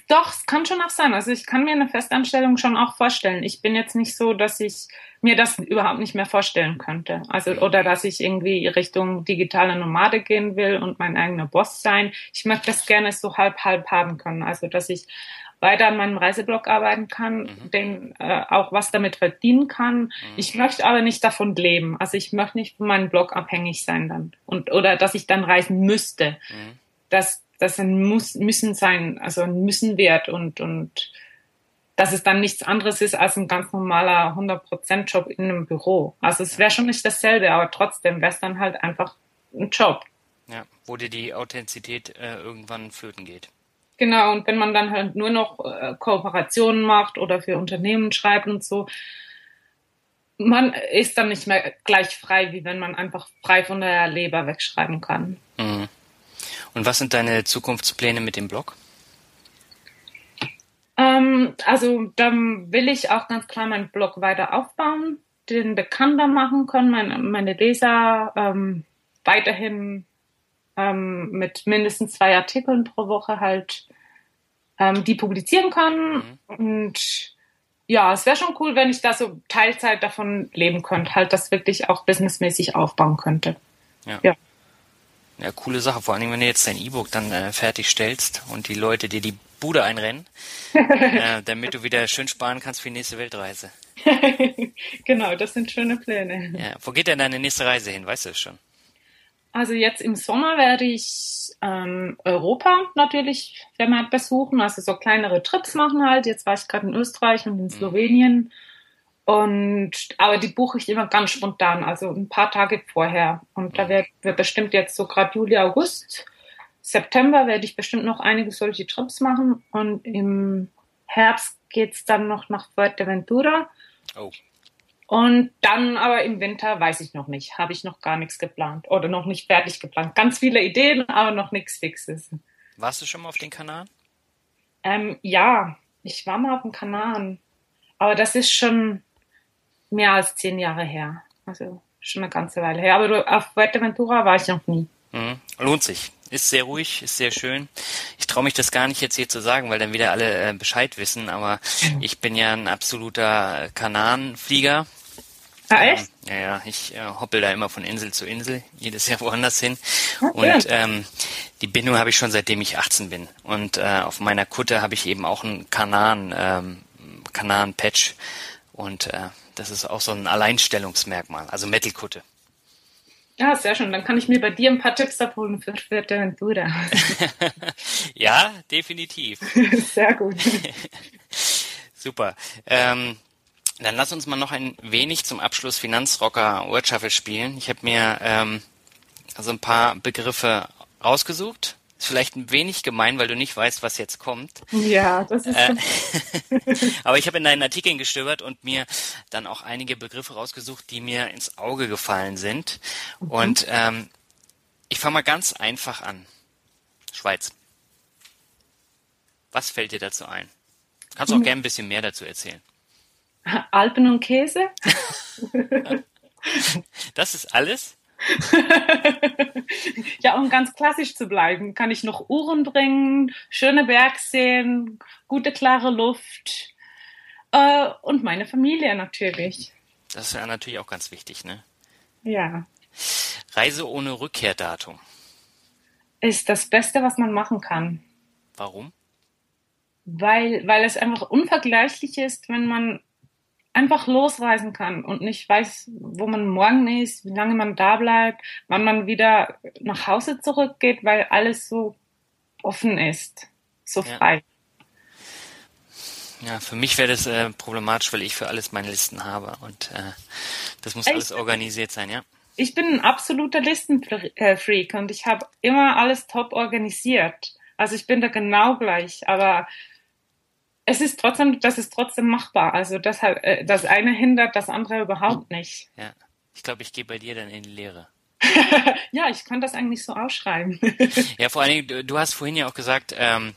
doch, es kann schon auch sein. Also ich kann mir eine Festanstellung schon auch vorstellen. Ich bin jetzt nicht so, dass ich mir das überhaupt nicht mehr vorstellen könnte. Also oder dass ich irgendwie Richtung digitale Nomade gehen will und mein eigener Boss sein. Ich möchte das gerne so halb halb haben können. Also dass ich weiter an meinem Reiseblog arbeiten kann, mhm. den äh, auch was damit verdienen kann. Mhm. Ich möchte aber nicht davon leben. Also ich möchte nicht von meinem Blog abhängig sein dann und oder dass ich dann reisen müsste. Mhm. Das das ein muss müssen sein, also ein müssen wert und und dass es dann nichts anderes ist als ein ganz normaler 100% Job in einem Büro. Also es wäre schon nicht dasselbe, aber trotzdem wäre es dann halt einfach ein Job. Ja, wo dir die Authentizität äh, irgendwann flöten geht. Genau, und wenn man dann halt nur noch äh, Kooperationen macht oder für Unternehmen schreibt und so, man ist dann nicht mehr gleich frei, wie wenn man einfach frei von der Leber wegschreiben kann. Mhm. Und was sind deine Zukunftspläne mit dem Blog? Ähm, also dann will ich auch ganz klar meinen Blog weiter aufbauen, den bekannter machen können, meine, meine Leser ähm, weiterhin ähm, mit mindestens zwei Artikeln pro Woche halt ähm, die publizieren kann. Mhm. Und ja, es wäre schon cool, wenn ich da so Teilzeit davon leben könnte, halt das wirklich auch businessmäßig aufbauen könnte. Ja. ja. Ja, coole Sache. Vor allem, wenn du jetzt dein E-Book dann äh, fertigstellst und die Leute dir die Bude einrennen, (laughs) äh, damit du wieder schön sparen kannst für die nächste Weltreise. (laughs) genau, das sind schöne Pläne. Ja, wo geht denn deine nächste Reise hin? Weißt du es schon? Also jetzt im Sommer werde ich ähm, Europa natürlich vermehrt besuchen, also so kleinere Trips machen halt. Jetzt war ich gerade in Österreich und in mhm. Slowenien. Und aber die buche ich immer ganz spontan, also ein paar Tage vorher. Und da werden wir bestimmt jetzt so gerade Juli, August, September werde ich bestimmt noch einige solche Trips machen. Und im Herbst geht's dann noch nach Fuerteventura. Oh. Und dann aber im Winter weiß ich noch nicht, habe ich noch gar nichts geplant oder noch nicht fertig geplant. Ganz viele Ideen, aber noch nichts Fixes. Warst du schon mal auf den Kanaren? Ähm, ja, ich war mal auf den Kanaren, aber das ist schon mehr als zehn Jahre her. Also schon eine ganze Weile her. Aber auf Fuerteventura war ich noch nie. Mhm. Lohnt sich. Ist sehr ruhig, ist sehr schön. Ich traue mich das gar nicht jetzt hier zu sagen, weil dann wieder alle äh, Bescheid wissen, aber ich bin ja ein absoluter Kanarenflieger. Ah, echt? Ähm, ja, ja, ich äh, hoppel da immer von Insel zu Insel, (laughs) jedes Jahr woanders hin. Okay. Und ähm, die Bindung habe ich schon seitdem ich 18 bin. Und äh, auf meiner Kutte habe ich eben auch einen Kanaren, ähm, Kanaren-Patch. Und äh, das ist auch so ein Alleinstellungsmerkmal, also Metal-Kutte. Ja, sehr schön. Dann kann ich mir bei dir ein paar Tipps abholen für Fuerteventura. (laughs) ja, definitiv. (laughs) sehr gut. Super. Ähm, dann lass uns mal noch ein wenig zum Abschluss Finanzrocker Word Shuffle spielen. Ich habe mir ähm, also ein paar Begriffe rausgesucht. Ist vielleicht ein wenig gemein, weil du nicht weißt, was jetzt kommt. Ja, das ist. Äh, (laughs) aber ich habe in deinen Artikeln gestöbert und mir dann auch einige Begriffe rausgesucht, die mir ins Auge gefallen sind. Mhm. Und ähm, ich fange mal ganz einfach an. Schweiz. Was fällt dir dazu ein? Kannst du auch mhm. gerne ein bisschen mehr dazu erzählen. Alpen und Käse. das ist alles? (laughs) ja, um ganz klassisch zu bleiben, kann ich noch Uhren bringen, schöne Bergseen, gute klare Luft äh, und meine Familie natürlich. Das ist ja natürlich auch ganz wichtig, ne? Ja. Reise ohne Rückkehrdatum. Ist das Beste, was man machen kann. Warum? Weil, weil es einfach unvergleichlich ist, wenn man einfach losreisen kann und nicht weiß, wo man morgen ist, wie lange man da bleibt, wann man wieder nach Hause zurückgeht, weil alles so offen ist, so frei. Ja, für mich wäre das äh, problematisch, weil ich für alles meine Listen habe und äh, das muss alles organisiert sein, ja. Ich bin ein absoluter Listenfreak und ich habe immer alles top organisiert. Also ich bin da genau gleich, aber es ist trotzdem, das ist trotzdem machbar. Also das, äh, das eine hindert das andere überhaupt nicht. Ja, ich glaube, ich gehe bei dir dann in die Lehre. (laughs) ja, ich kann das eigentlich so ausschreiben. (laughs) ja, vor allen Dingen, du, du hast vorhin ja auch gesagt, ähm,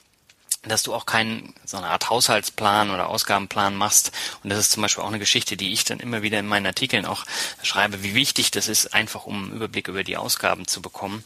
dass du auch keinen so eine Art Haushaltsplan oder Ausgabenplan machst. Und das ist zum Beispiel auch eine Geschichte, die ich dann immer wieder in meinen Artikeln auch schreibe, wie wichtig das ist, einfach um einen Überblick über die Ausgaben zu bekommen.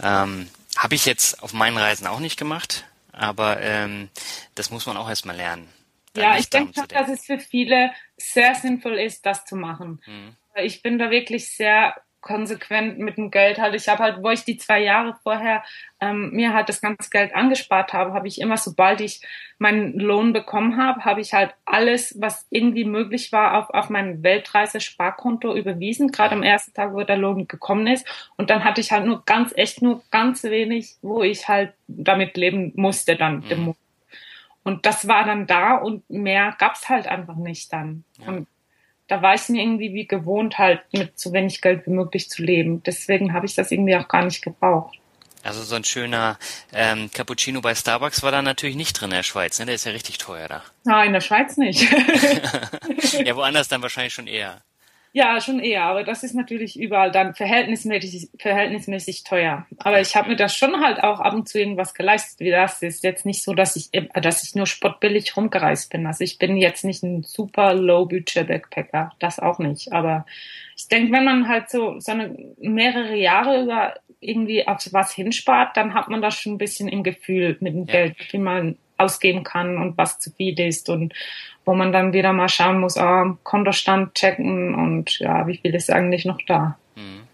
Ähm, Habe ich jetzt auf meinen Reisen auch nicht gemacht, aber ähm, das muss man auch erstmal lernen. Ja, ich denke schon, dass es für viele sehr sinnvoll ist, das zu machen. Mhm. Ich bin da wirklich sehr konsequent mit dem Geld halt. Ich habe halt, wo ich die zwei Jahre vorher ähm, mir halt das ganze Geld angespart habe, habe ich immer, sobald ich meinen Lohn bekommen habe, habe ich halt alles, was irgendwie möglich war, auf, auf mein Weltreise-Sparkonto überwiesen, gerade am ersten Tag, wo der Lohn gekommen ist. Und dann hatte ich halt nur ganz, echt nur ganz wenig, wo ich halt damit leben musste dann. Mhm. Und das war dann da und mehr gab's halt einfach nicht dann. Ja. Und da war ich mir irgendwie wie gewohnt, halt mit so wenig Geld wie möglich zu leben. Deswegen habe ich das irgendwie auch gar nicht gebraucht. Also so ein schöner ähm, Cappuccino bei Starbucks war da natürlich nicht drin in der Schweiz, ne? Der ist ja richtig teuer da. Nein, in der Schweiz nicht. (laughs) ja, woanders dann wahrscheinlich schon eher. Ja, schon eher, aber das ist natürlich überall dann verhältnismäßig, verhältnismäßig teuer. Aber ich habe mir das schon halt auch ab und zu irgendwas geleistet, wie das ist jetzt nicht so, dass ich, dass ich nur spottbillig rumgereist bin. Also ich bin jetzt nicht ein super Low-Budget-Backpacker, das auch nicht. Aber ich denke, wenn man halt so, so eine mehrere Jahre über irgendwie auf was hinspart, dann hat man das schon ein bisschen im Gefühl mit dem ja. Geld, wie man ausgeben kann und was zu viel ist und wo man dann wieder mal schauen muss, ah, Kontostand checken und ja, wie viel ist eigentlich noch da. Mhm.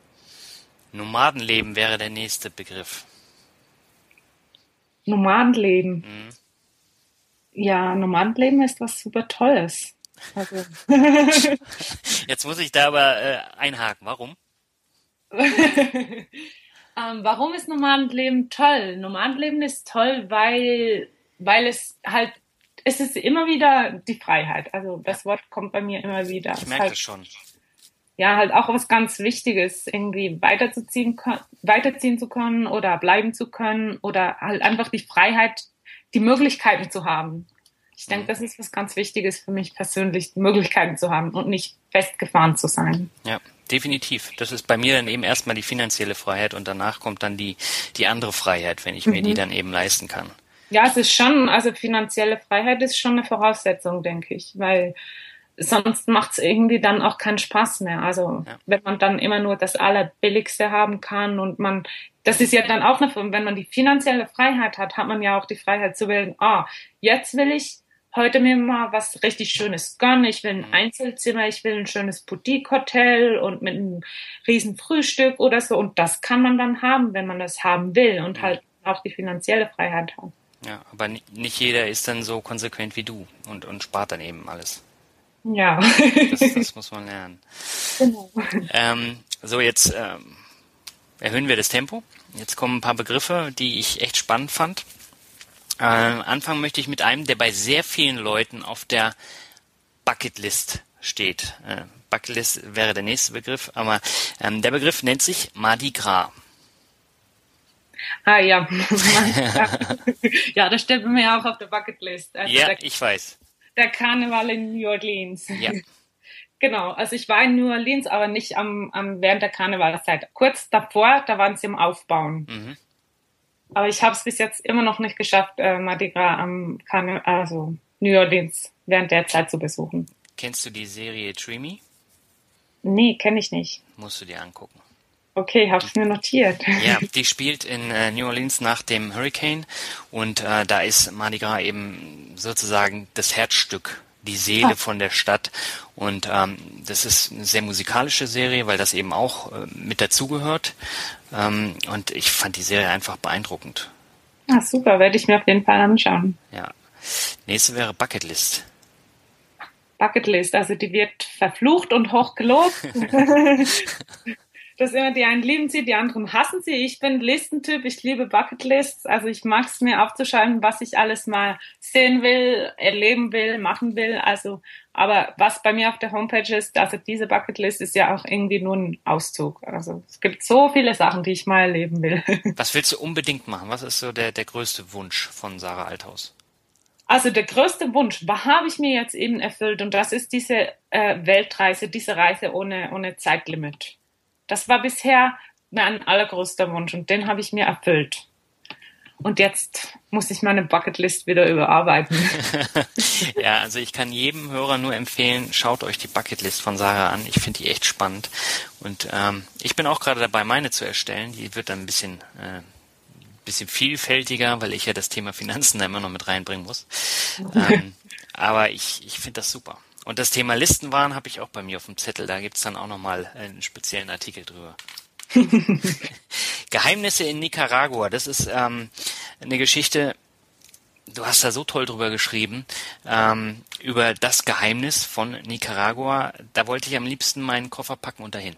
Nomadenleben wäre der nächste Begriff. Nomadenleben. Mhm. Ja, Nomadenleben ist was super Tolles. Also. (laughs) Jetzt muss ich da aber äh, einhaken. Warum? (laughs) ähm, warum ist Nomadenleben toll? Nomadenleben ist toll, weil, weil es halt es ist immer wieder die Freiheit. Also das Wort kommt bei mir immer wieder. Ich merke halt, das schon. Ja, halt auch was ganz Wichtiges, irgendwie weiterzuziehen, weiterziehen zu können oder bleiben zu können oder halt einfach die Freiheit, die Möglichkeiten zu haben. Ich denke, mhm. das ist was ganz Wichtiges für mich persönlich, die Möglichkeiten zu haben und nicht festgefahren zu sein. Ja, definitiv. Das ist bei mir dann eben erstmal die finanzielle Freiheit und danach kommt dann die, die andere Freiheit, wenn ich mhm. mir die mhm. dann eben leisten kann. Ja, es ist schon, also finanzielle Freiheit ist schon eine Voraussetzung, denke ich, weil sonst macht es irgendwie dann auch keinen Spaß mehr. Also ja. wenn man dann immer nur das Allerbilligste haben kann und man, das ist ja dann auch eine, wenn man die finanzielle Freiheit hat, hat man ja auch die Freiheit zu wählen, ah, jetzt will ich heute mir mal was richtig Schönes gönnen. Ich will ein mhm. Einzelzimmer, ich will ein schönes Boutique-Hotel und mit einem riesen Frühstück oder so. Und das kann man dann haben, wenn man das haben will und halt auch die finanzielle Freiheit hat. Ja, aber nicht jeder ist dann so konsequent wie du und, und spart dann eben alles. Ja. das, das (laughs) muss man lernen. Genau. Ähm, so, jetzt ähm, erhöhen wir das Tempo. Jetzt kommen ein paar Begriffe, die ich echt spannend fand. Ähm, anfangen möchte ich mit einem, der bei sehr vielen Leuten auf der Bucketlist steht. Äh, Bucketlist wäre der nächste Begriff, aber ähm, der Begriff nennt sich Mardi Gras. Ah ja. (laughs) ja, das steht bei mir auch auf der Bucketlist. Also ja, der, ich weiß. Der Karneval in New Orleans. Ja. (laughs) Genau, also ich war in New Orleans, aber nicht am, am während der Karnevalszeit. Kurz davor, da waren sie im Aufbauen. Mhm. Aber ich habe es bis jetzt immer noch nicht geschafft, äh, Mardi Gras am Karneval, also New Orleans während der Zeit zu besuchen. Kennst du die Serie Dreamy? Nee, kenne ich nicht. Musst du dir angucken. Okay, hab's mir notiert. Ja, die spielt in äh, New Orleans nach dem Hurricane und äh, da ist Mardi Gras eben sozusagen das Herzstück, die Seele ah. von der Stadt und ähm, das ist eine sehr musikalische Serie, weil das eben auch äh, mit dazugehört ähm, und ich fand die Serie einfach beeindruckend. Ah, super, werde ich mir auf jeden Fall anschauen. Ja. Nächste wäre Bucketlist. Bucketlist, also die wird verflucht und hochgelobt. (laughs) (laughs) dass immer die einen lieben sie, die anderen hassen sie. Ich bin Listentyp, ich liebe Bucketlists. Also ich mag es mir aufzuschreiben, was ich alles mal sehen will, erleben will, machen will. Also, aber was bei mir auf der Homepage ist, also diese Bucketlist ist ja auch irgendwie nur ein Auszug. Also es gibt so viele Sachen, die ich mal erleben will. (laughs) Was willst du unbedingt machen? Was ist so der, der größte Wunsch von Sarah Althaus? Also der größte Wunsch, was habe ich mir jetzt eben erfüllt? Und das ist diese äh, Weltreise, diese Reise ohne, ohne Zeitlimit. Das war bisher mein allergrößter Wunsch und den habe ich mir erfüllt. Und jetzt muss ich meine Bucketlist wieder überarbeiten. (laughs) ja, also ich kann jedem Hörer nur empfehlen, schaut euch die Bucketlist von Sarah an. Ich finde die echt spannend. Und ähm, ich bin auch gerade dabei, meine zu erstellen. Die wird dann ein bisschen äh, bisschen vielfältiger, weil ich ja das Thema Finanzen da immer noch mit reinbringen muss. (laughs) ähm, aber ich, ich finde das super. Und das Thema Listenwaren habe ich auch bei mir auf dem Zettel. Da gibt's dann auch nochmal einen speziellen Artikel drüber. (laughs) Geheimnisse in Nicaragua. Das ist ähm, eine Geschichte, du hast da so toll drüber geschrieben, ähm, über das Geheimnis von Nicaragua. Da wollte ich am liebsten meinen Koffer packen und dahin.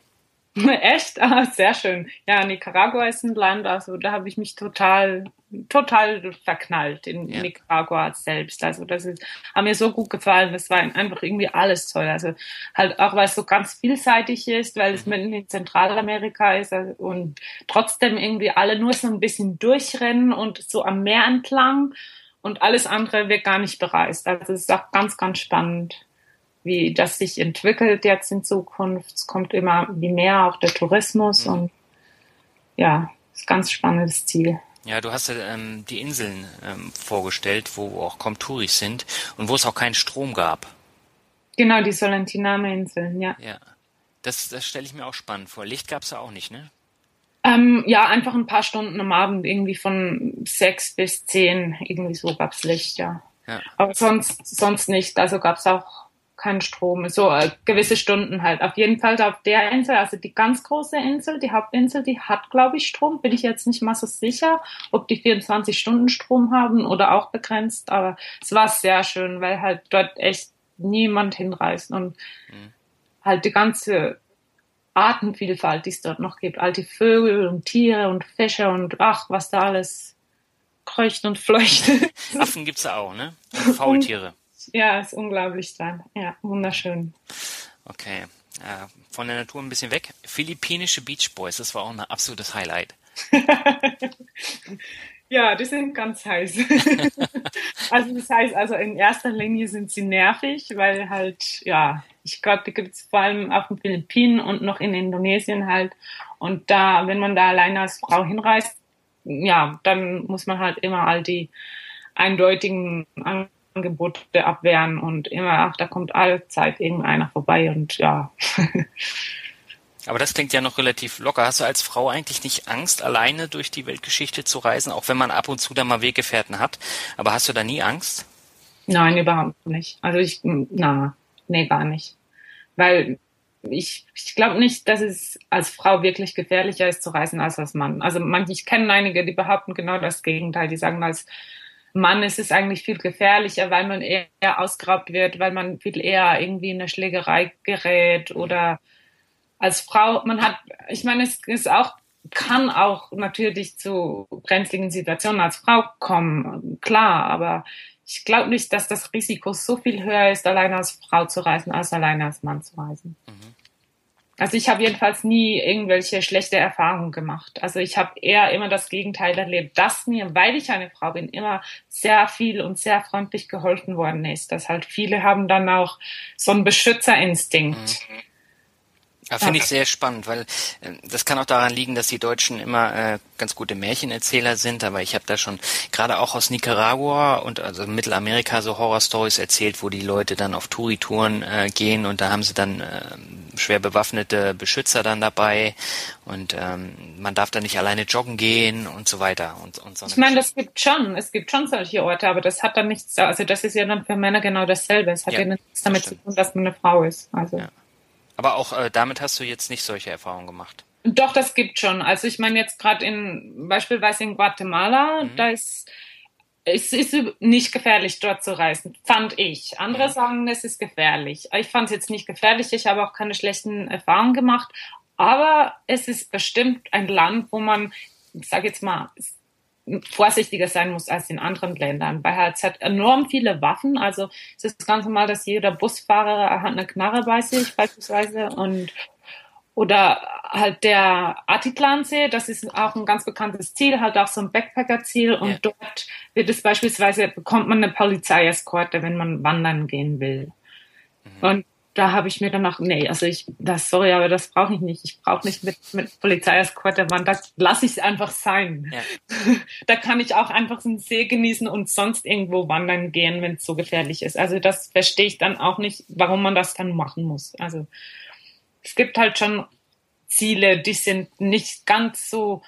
(laughs) Echt? Ah, sehr schön. Ja, Nicaragua ist ein Land, also da habe ich mich total, total verknallt in ja. Nicaragua selbst. Also das ist, hat mir so gut gefallen. Das war einfach irgendwie alles toll. Also halt auch, weil es so ganz vielseitig ist, weil es mhm. mitten in Zentralamerika ist also, und trotzdem irgendwie alle nur so ein bisschen durchrennen und so am Meer entlang und alles andere wird gar nicht bereist. Also es ist auch ganz, ganz spannend wie das sich entwickelt jetzt in Zukunft. Es kommt immer wie mehr auch der Tourismus mhm. und ja, ist ganz spannendes Ziel. Ja, du hast ja ähm, die Inseln ähm, vorgestellt, wo auch kaum Touris sind und wo es auch keinen Strom gab. Genau, die Solentiname-Inseln, ja. Ja, das, das stelle ich mir auch spannend vor. Licht gab es ja auch nicht, ne? Ähm, ja, einfach ein paar Stunden am Abend, irgendwie von sechs bis zehn, irgendwie so gab's Licht, ja. ja. Aber sonst, sonst nicht. Also gab's auch kein Strom, so äh, gewisse Stunden halt. Auf jeden Fall auf der Insel, also die ganz große Insel, die Hauptinsel, die hat, glaube ich, Strom. Bin ich jetzt nicht mal so sicher, ob die 24 Stunden Strom haben oder auch begrenzt. Aber es war sehr schön, weil halt dort echt niemand hinreist und mhm. halt die ganze Artenvielfalt, die es dort noch gibt. Alte Vögel und Tiere und Fische und ach, was da alles kreucht und fleuchtet. Affen gibt's ja auch, ne? Faultiere ja, ist unglaublich dann. Ja, wunderschön. Okay. Äh, von der Natur ein bisschen weg. Philippinische Beach Boys, das war auch ein absolutes Highlight. (laughs) ja, die sind ganz heiß. (laughs) also das heißt, also in erster Linie sind sie nervig, weil halt, ja, ich glaube, die gibt es vor allem auf den Philippinen und noch in Indonesien halt. Und da, wenn man da alleine als Frau hinreist, ja, dann muss man halt immer all die eindeutigen Angebote abwehren und immer, ach, da kommt allzeit irgendeiner vorbei und ja. (laughs) Aber das klingt ja noch relativ locker. Hast du als Frau eigentlich nicht Angst, alleine durch die Weltgeschichte zu reisen, auch wenn man ab und zu da mal Weggefährten hat? Aber hast du da nie Angst? Nein, überhaupt nicht. Also ich, na, nee, gar nicht. Weil ich, ich glaube nicht, dass es als Frau wirklich gefährlicher ist zu reisen als als Mann. Also manche, ich kenne einige, die behaupten genau das Gegenteil. Die sagen, als Mann ist es eigentlich viel gefährlicher, weil man eher ausgeraubt wird, weil man viel eher irgendwie in eine Schlägerei gerät oder als Frau, man hat, ich meine, es ist auch, kann auch natürlich zu brenzligen Situationen als Frau kommen, klar, aber ich glaube nicht, dass das Risiko so viel höher ist, alleine als Frau zu reisen, als alleine als Mann zu reisen. Mhm. Also ich habe jedenfalls nie irgendwelche schlechte Erfahrungen gemacht. Also ich habe eher immer das Gegenteil erlebt, dass mir, weil ich eine Frau bin, immer sehr viel und sehr freundlich geholfen worden ist. Dass halt viele haben dann auch so einen Beschützerinstinkt. Mhm. Ja, Finde ich sehr spannend, weil äh, das kann auch daran liegen, dass die Deutschen immer äh, ganz gute Märchenerzähler sind, aber ich habe da schon gerade auch aus Nicaragua und also Mittelamerika so Horrorstories erzählt, wo die Leute dann auf Touritouren äh, gehen und da haben sie dann äh, schwer bewaffnete Beschützer dann dabei und ähm, man darf da nicht alleine joggen gehen und so weiter und, und so. Ich meine, das gibt schon, es gibt schon solche Orte, aber das hat dann nichts, also das ist ja dann für Männer genau dasselbe. Es hat ja, ja nichts damit zu tun, dass man eine Frau ist. Also. Ja. Aber auch äh, damit hast du jetzt nicht solche Erfahrungen gemacht. Doch, das gibt schon. Also ich meine jetzt gerade in beispielsweise in Guatemala, mhm. da ist es ist nicht gefährlich, dort zu reisen, fand ich. Andere sagen, es ist gefährlich. Ich fand es jetzt nicht gefährlich, ich habe auch keine schlechten Erfahrungen gemacht. Aber es ist bestimmt ein Land, wo man, ich sage jetzt mal, vorsichtiger sein muss als in anderen Ländern, halt, es hat enorm viele Waffen. Also es ist ganz normal, dass jeder Busfahrer hat eine Knarre bei sich beispielsweise und oder halt der Atitlansee, das ist auch ein ganz bekanntes Ziel, halt auch so ein Backpacker-Ziel. Und ja. dort wird es beispielsweise, bekommt man eine Polizeieskorte, wenn man wandern gehen will. Mhm. Und da habe ich mir danach, nee, also ich, das, sorry, aber das brauche ich nicht. Ich brauche nicht mit, mit Polizeieskorte wandern. Das lasse ich es einfach sein. Ja. (laughs) da kann ich auch einfach so einen See genießen und sonst irgendwo wandern gehen, wenn es so gefährlich ist. Also das verstehe ich dann auch nicht, warum man das dann machen muss. Also es gibt halt schon Ziele, die sind nicht ganz so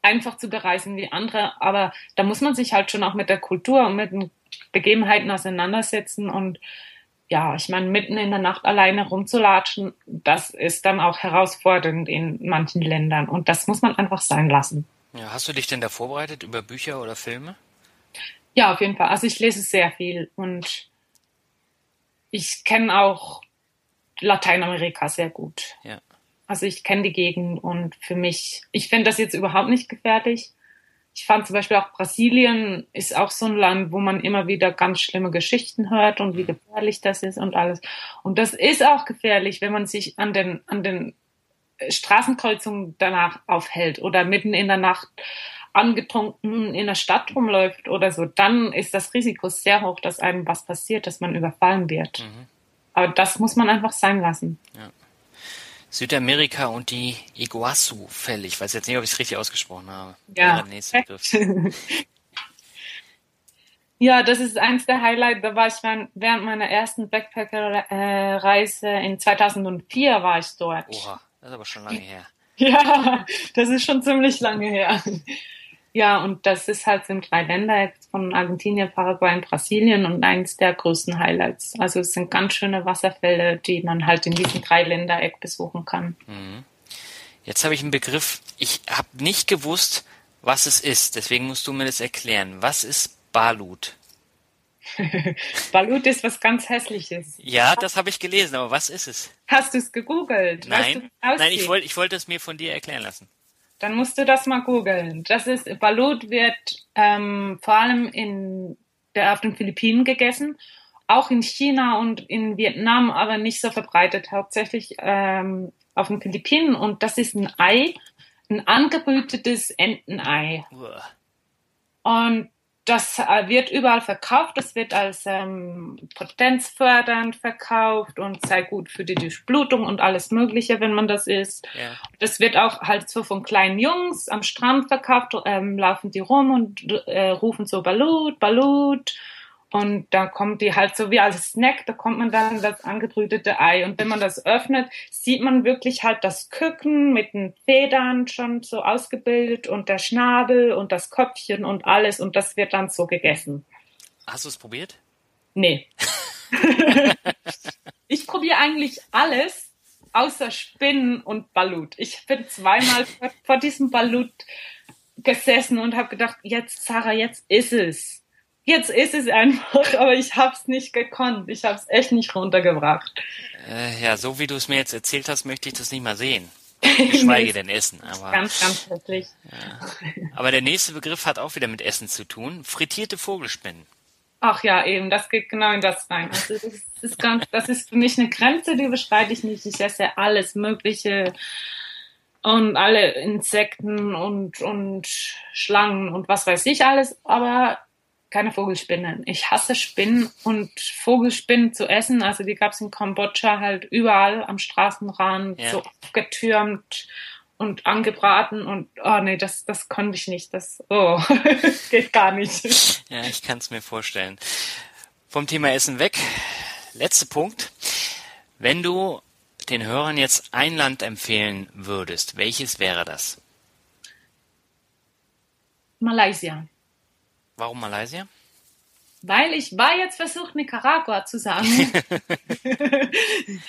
einfach zu bereisen wie andere, aber da muss man sich halt schon auch mit der Kultur und mit den Begebenheiten auseinandersetzen und ja, ich meine, mitten in der Nacht alleine rumzulatschen, das ist dann auch herausfordernd in manchen Ländern und das muss man einfach sein lassen. Ja, hast du dich denn da vorbereitet über Bücher oder Filme? Ja, auf jeden Fall. Also ich lese sehr viel und ich kenne auch Lateinamerika sehr gut. Ja. Also ich kenne die Gegend und für mich, ich finde das jetzt überhaupt nicht gefährlich. Ich fand zum Beispiel auch Brasilien ist auch so ein Land, wo man immer wieder ganz schlimme Geschichten hört und wie gefährlich das ist und alles. Und das ist auch gefährlich, wenn man sich an den, an den Straßenkreuzungen danach aufhält oder mitten in der Nacht angetrunken in der Stadt rumläuft oder so, dann ist das Risiko sehr hoch, dass einem was passiert, dass man überfallen wird. Mhm. Aber das muss man einfach sein lassen. Ja. Südamerika und die Iguazu-Fälle. Ich weiß jetzt nicht, ob ich es richtig ausgesprochen habe. Ja. (laughs) ja, das ist eins der Highlights. Da war ich während meiner ersten Backpacker-Reise in 2004 war ich dort. Oha, das ist aber schon (laughs) lange her. Ja, das ist schon ziemlich lange her. Ja, und das ist halt sind drei Länder von Argentinien, Paraguay und Brasilien und eins der größten Highlights. Also es sind ganz schöne Wasserfälle, die man halt in diesem drei Ländereck besuchen kann. Mhm. Jetzt habe ich einen Begriff, ich habe nicht gewusst, was es ist. Deswegen musst du mir das erklären. Was ist Balut? (laughs) Balut ist was ganz Hässliches. Ja, das habe ich gelesen, aber was ist es? Hast du es gegoogelt? Nein, nein, ich wollte ich wollte es mir von dir erklären lassen. Dann musst du das mal googeln. Das ist, Balut wird ähm, vor allem in der, auf den Philippinen gegessen, auch in China und in Vietnam, aber nicht so verbreitet, hauptsächlich ähm, auf den Philippinen. Und das ist ein Ei, ein angebrütetes Entenei. Und das äh, wird überall verkauft. Das wird als ähm, potenzfördernd verkauft und sei gut für die Durchblutung und alles Mögliche, wenn man das isst. Ja. Das wird auch halt so von kleinen Jungs am Strand verkauft, ähm, laufen die rum und äh, rufen so Balut, Balut. Und da kommt die halt so wie als Snack, da kommt man dann das angebrütete Ei. Und wenn man das öffnet, sieht man wirklich halt das Küken mit den Federn schon so ausgebildet und der Schnabel und das Köpfchen und alles. Und das wird dann so gegessen. Hast du es probiert? Nee. (laughs) ich probiere eigentlich alles außer Spinnen und Balut. Ich bin zweimal vor, vor diesem Balut gesessen und habe gedacht, jetzt Sarah, jetzt ist es jetzt ist es einfach, aber ich habe es nicht gekonnt. Ich habe es echt nicht runtergebracht. Äh, ja, so wie du es mir jetzt erzählt hast, möchte ich das nicht mal sehen. (laughs) Geschweige denn Essen. Aber, ganz, ganz hässlich. Ja. Aber der nächste Begriff hat auch wieder mit Essen zu tun. Frittierte Vogelspinnen. Ach ja, eben, das geht genau in das rein. Also das, ist ganz, das ist für mich eine Grenze, die überschreite ich nicht. Ich esse alles Mögliche und alle Insekten und, und Schlangen und was weiß ich alles, aber keine Vogelspinnen. Ich hasse Spinnen und Vogelspinnen zu essen. Also die gab es in Kambodscha halt überall am Straßenrand, ja. so aufgetürmt und angebraten und oh nee, das, das konnte ich nicht. Das oh, (laughs) geht gar nicht. Ja, ich kann es mir vorstellen. Vom Thema Essen weg. Letzter Punkt. Wenn du den Hörern jetzt ein Land empfehlen würdest, welches wäre das? Malaysia. Warum Malaysia? Weil ich war jetzt versucht, Nicaragua zu sagen. (laughs)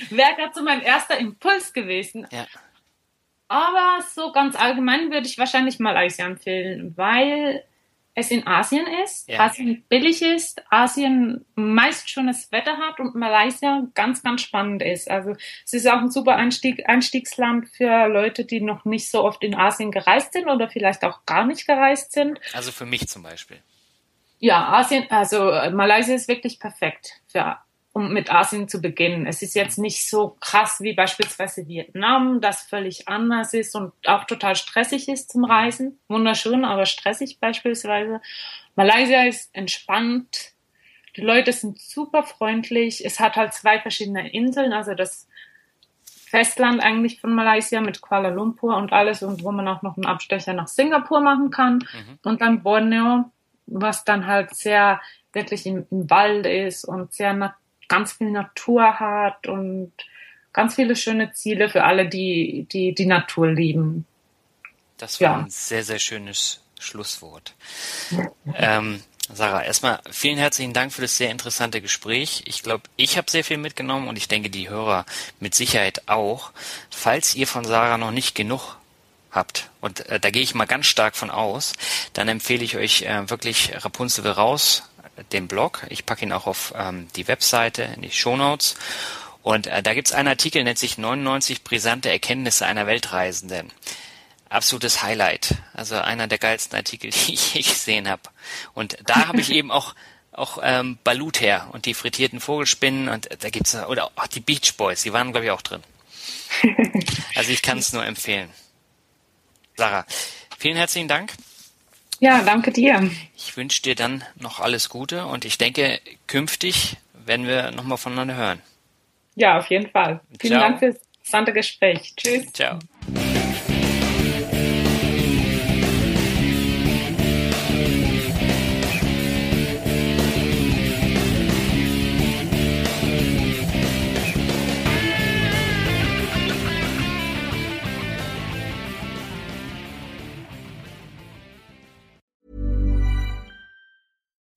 Wäre gerade so mein erster Impuls gewesen. Ja. Aber so ganz allgemein würde ich wahrscheinlich Malaysia empfehlen, weil es in Asien ist, Ja. Asien billig ist, Asien meist schönes Wetter hat und Malaysia ganz, ganz spannend ist. Also es ist auch ein super Einstieg, Einstiegsland für Leute, die noch nicht so oft in Asien gereist sind oder vielleicht auch gar nicht gereist sind. Also für mich zum Beispiel. Ja, Asien, also äh, Malaysia ist wirklich perfekt für, um mit Asien zu beginnen. Es ist jetzt nicht so krass wie beispielsweise Vietnam, das völlig anders ist und auch total stressig ist zum Reisen. Wunderschön, aber stressig beispielsweise. Malaysia ist entspannt. Die Leute sind super freundlich. Es hat halt zwei verschiedene Inseln, also das Festland eigentlich von Malaysia mit Kuala Lumpur und alles und wo man auch noch einen Abstecher nach Singapur machen kann. Und dann Borneo, was dann halt sehr wirklich im, im Wald ist und sehr na ganz viel Natur hat und ganz viele schöne Ziele für alle, die die, die Natur lieben. Das war Ja. ein sehr, sehr schönes Schlusswort. Ähm, Sarah, erstmal vielen herzlichen Dank für das sehr interessante Gespräch. Ich glaube, ich habe sehr viel mitgenommen und ich denke, die Hörer mit Sicherheit auch. Falls ihr von Sarah noch nicht genug habt, und äh, da gehe ich mal ganz stark von aus, dann empfehle ich euch äh, wirklich Rapunzel will raus, äh, den Blog. Ich packe ihn auch auf ähm, die Webseite, in die Shownotes. Und äh, da gibt's einen Artikel, nennt sich 99 brisante Erkenntnisse einer Weltreisenden absolutes Highlight. Also einer der geilsten Artikel, (laughs) die ich je gesehen habe. Und da habe ich eben auch auch ähm, Balut her und die frittierten Vogelspinnen und da gibt's oder auch die Beach Boys, die waren glaube ich auch drin. (laughs) Also ich kann es nur empfehlen. Sarah, vielen herzlichen Dank. Ja, danke dir. Ich wünsche dir dann noch alles Gute und ich denke, künftig werden wir nochmal voneinander hören. Ja, auf jeden Fall. Vielen Ciao. Dank fürs interessante Gespräch. Tschüss. Ciao.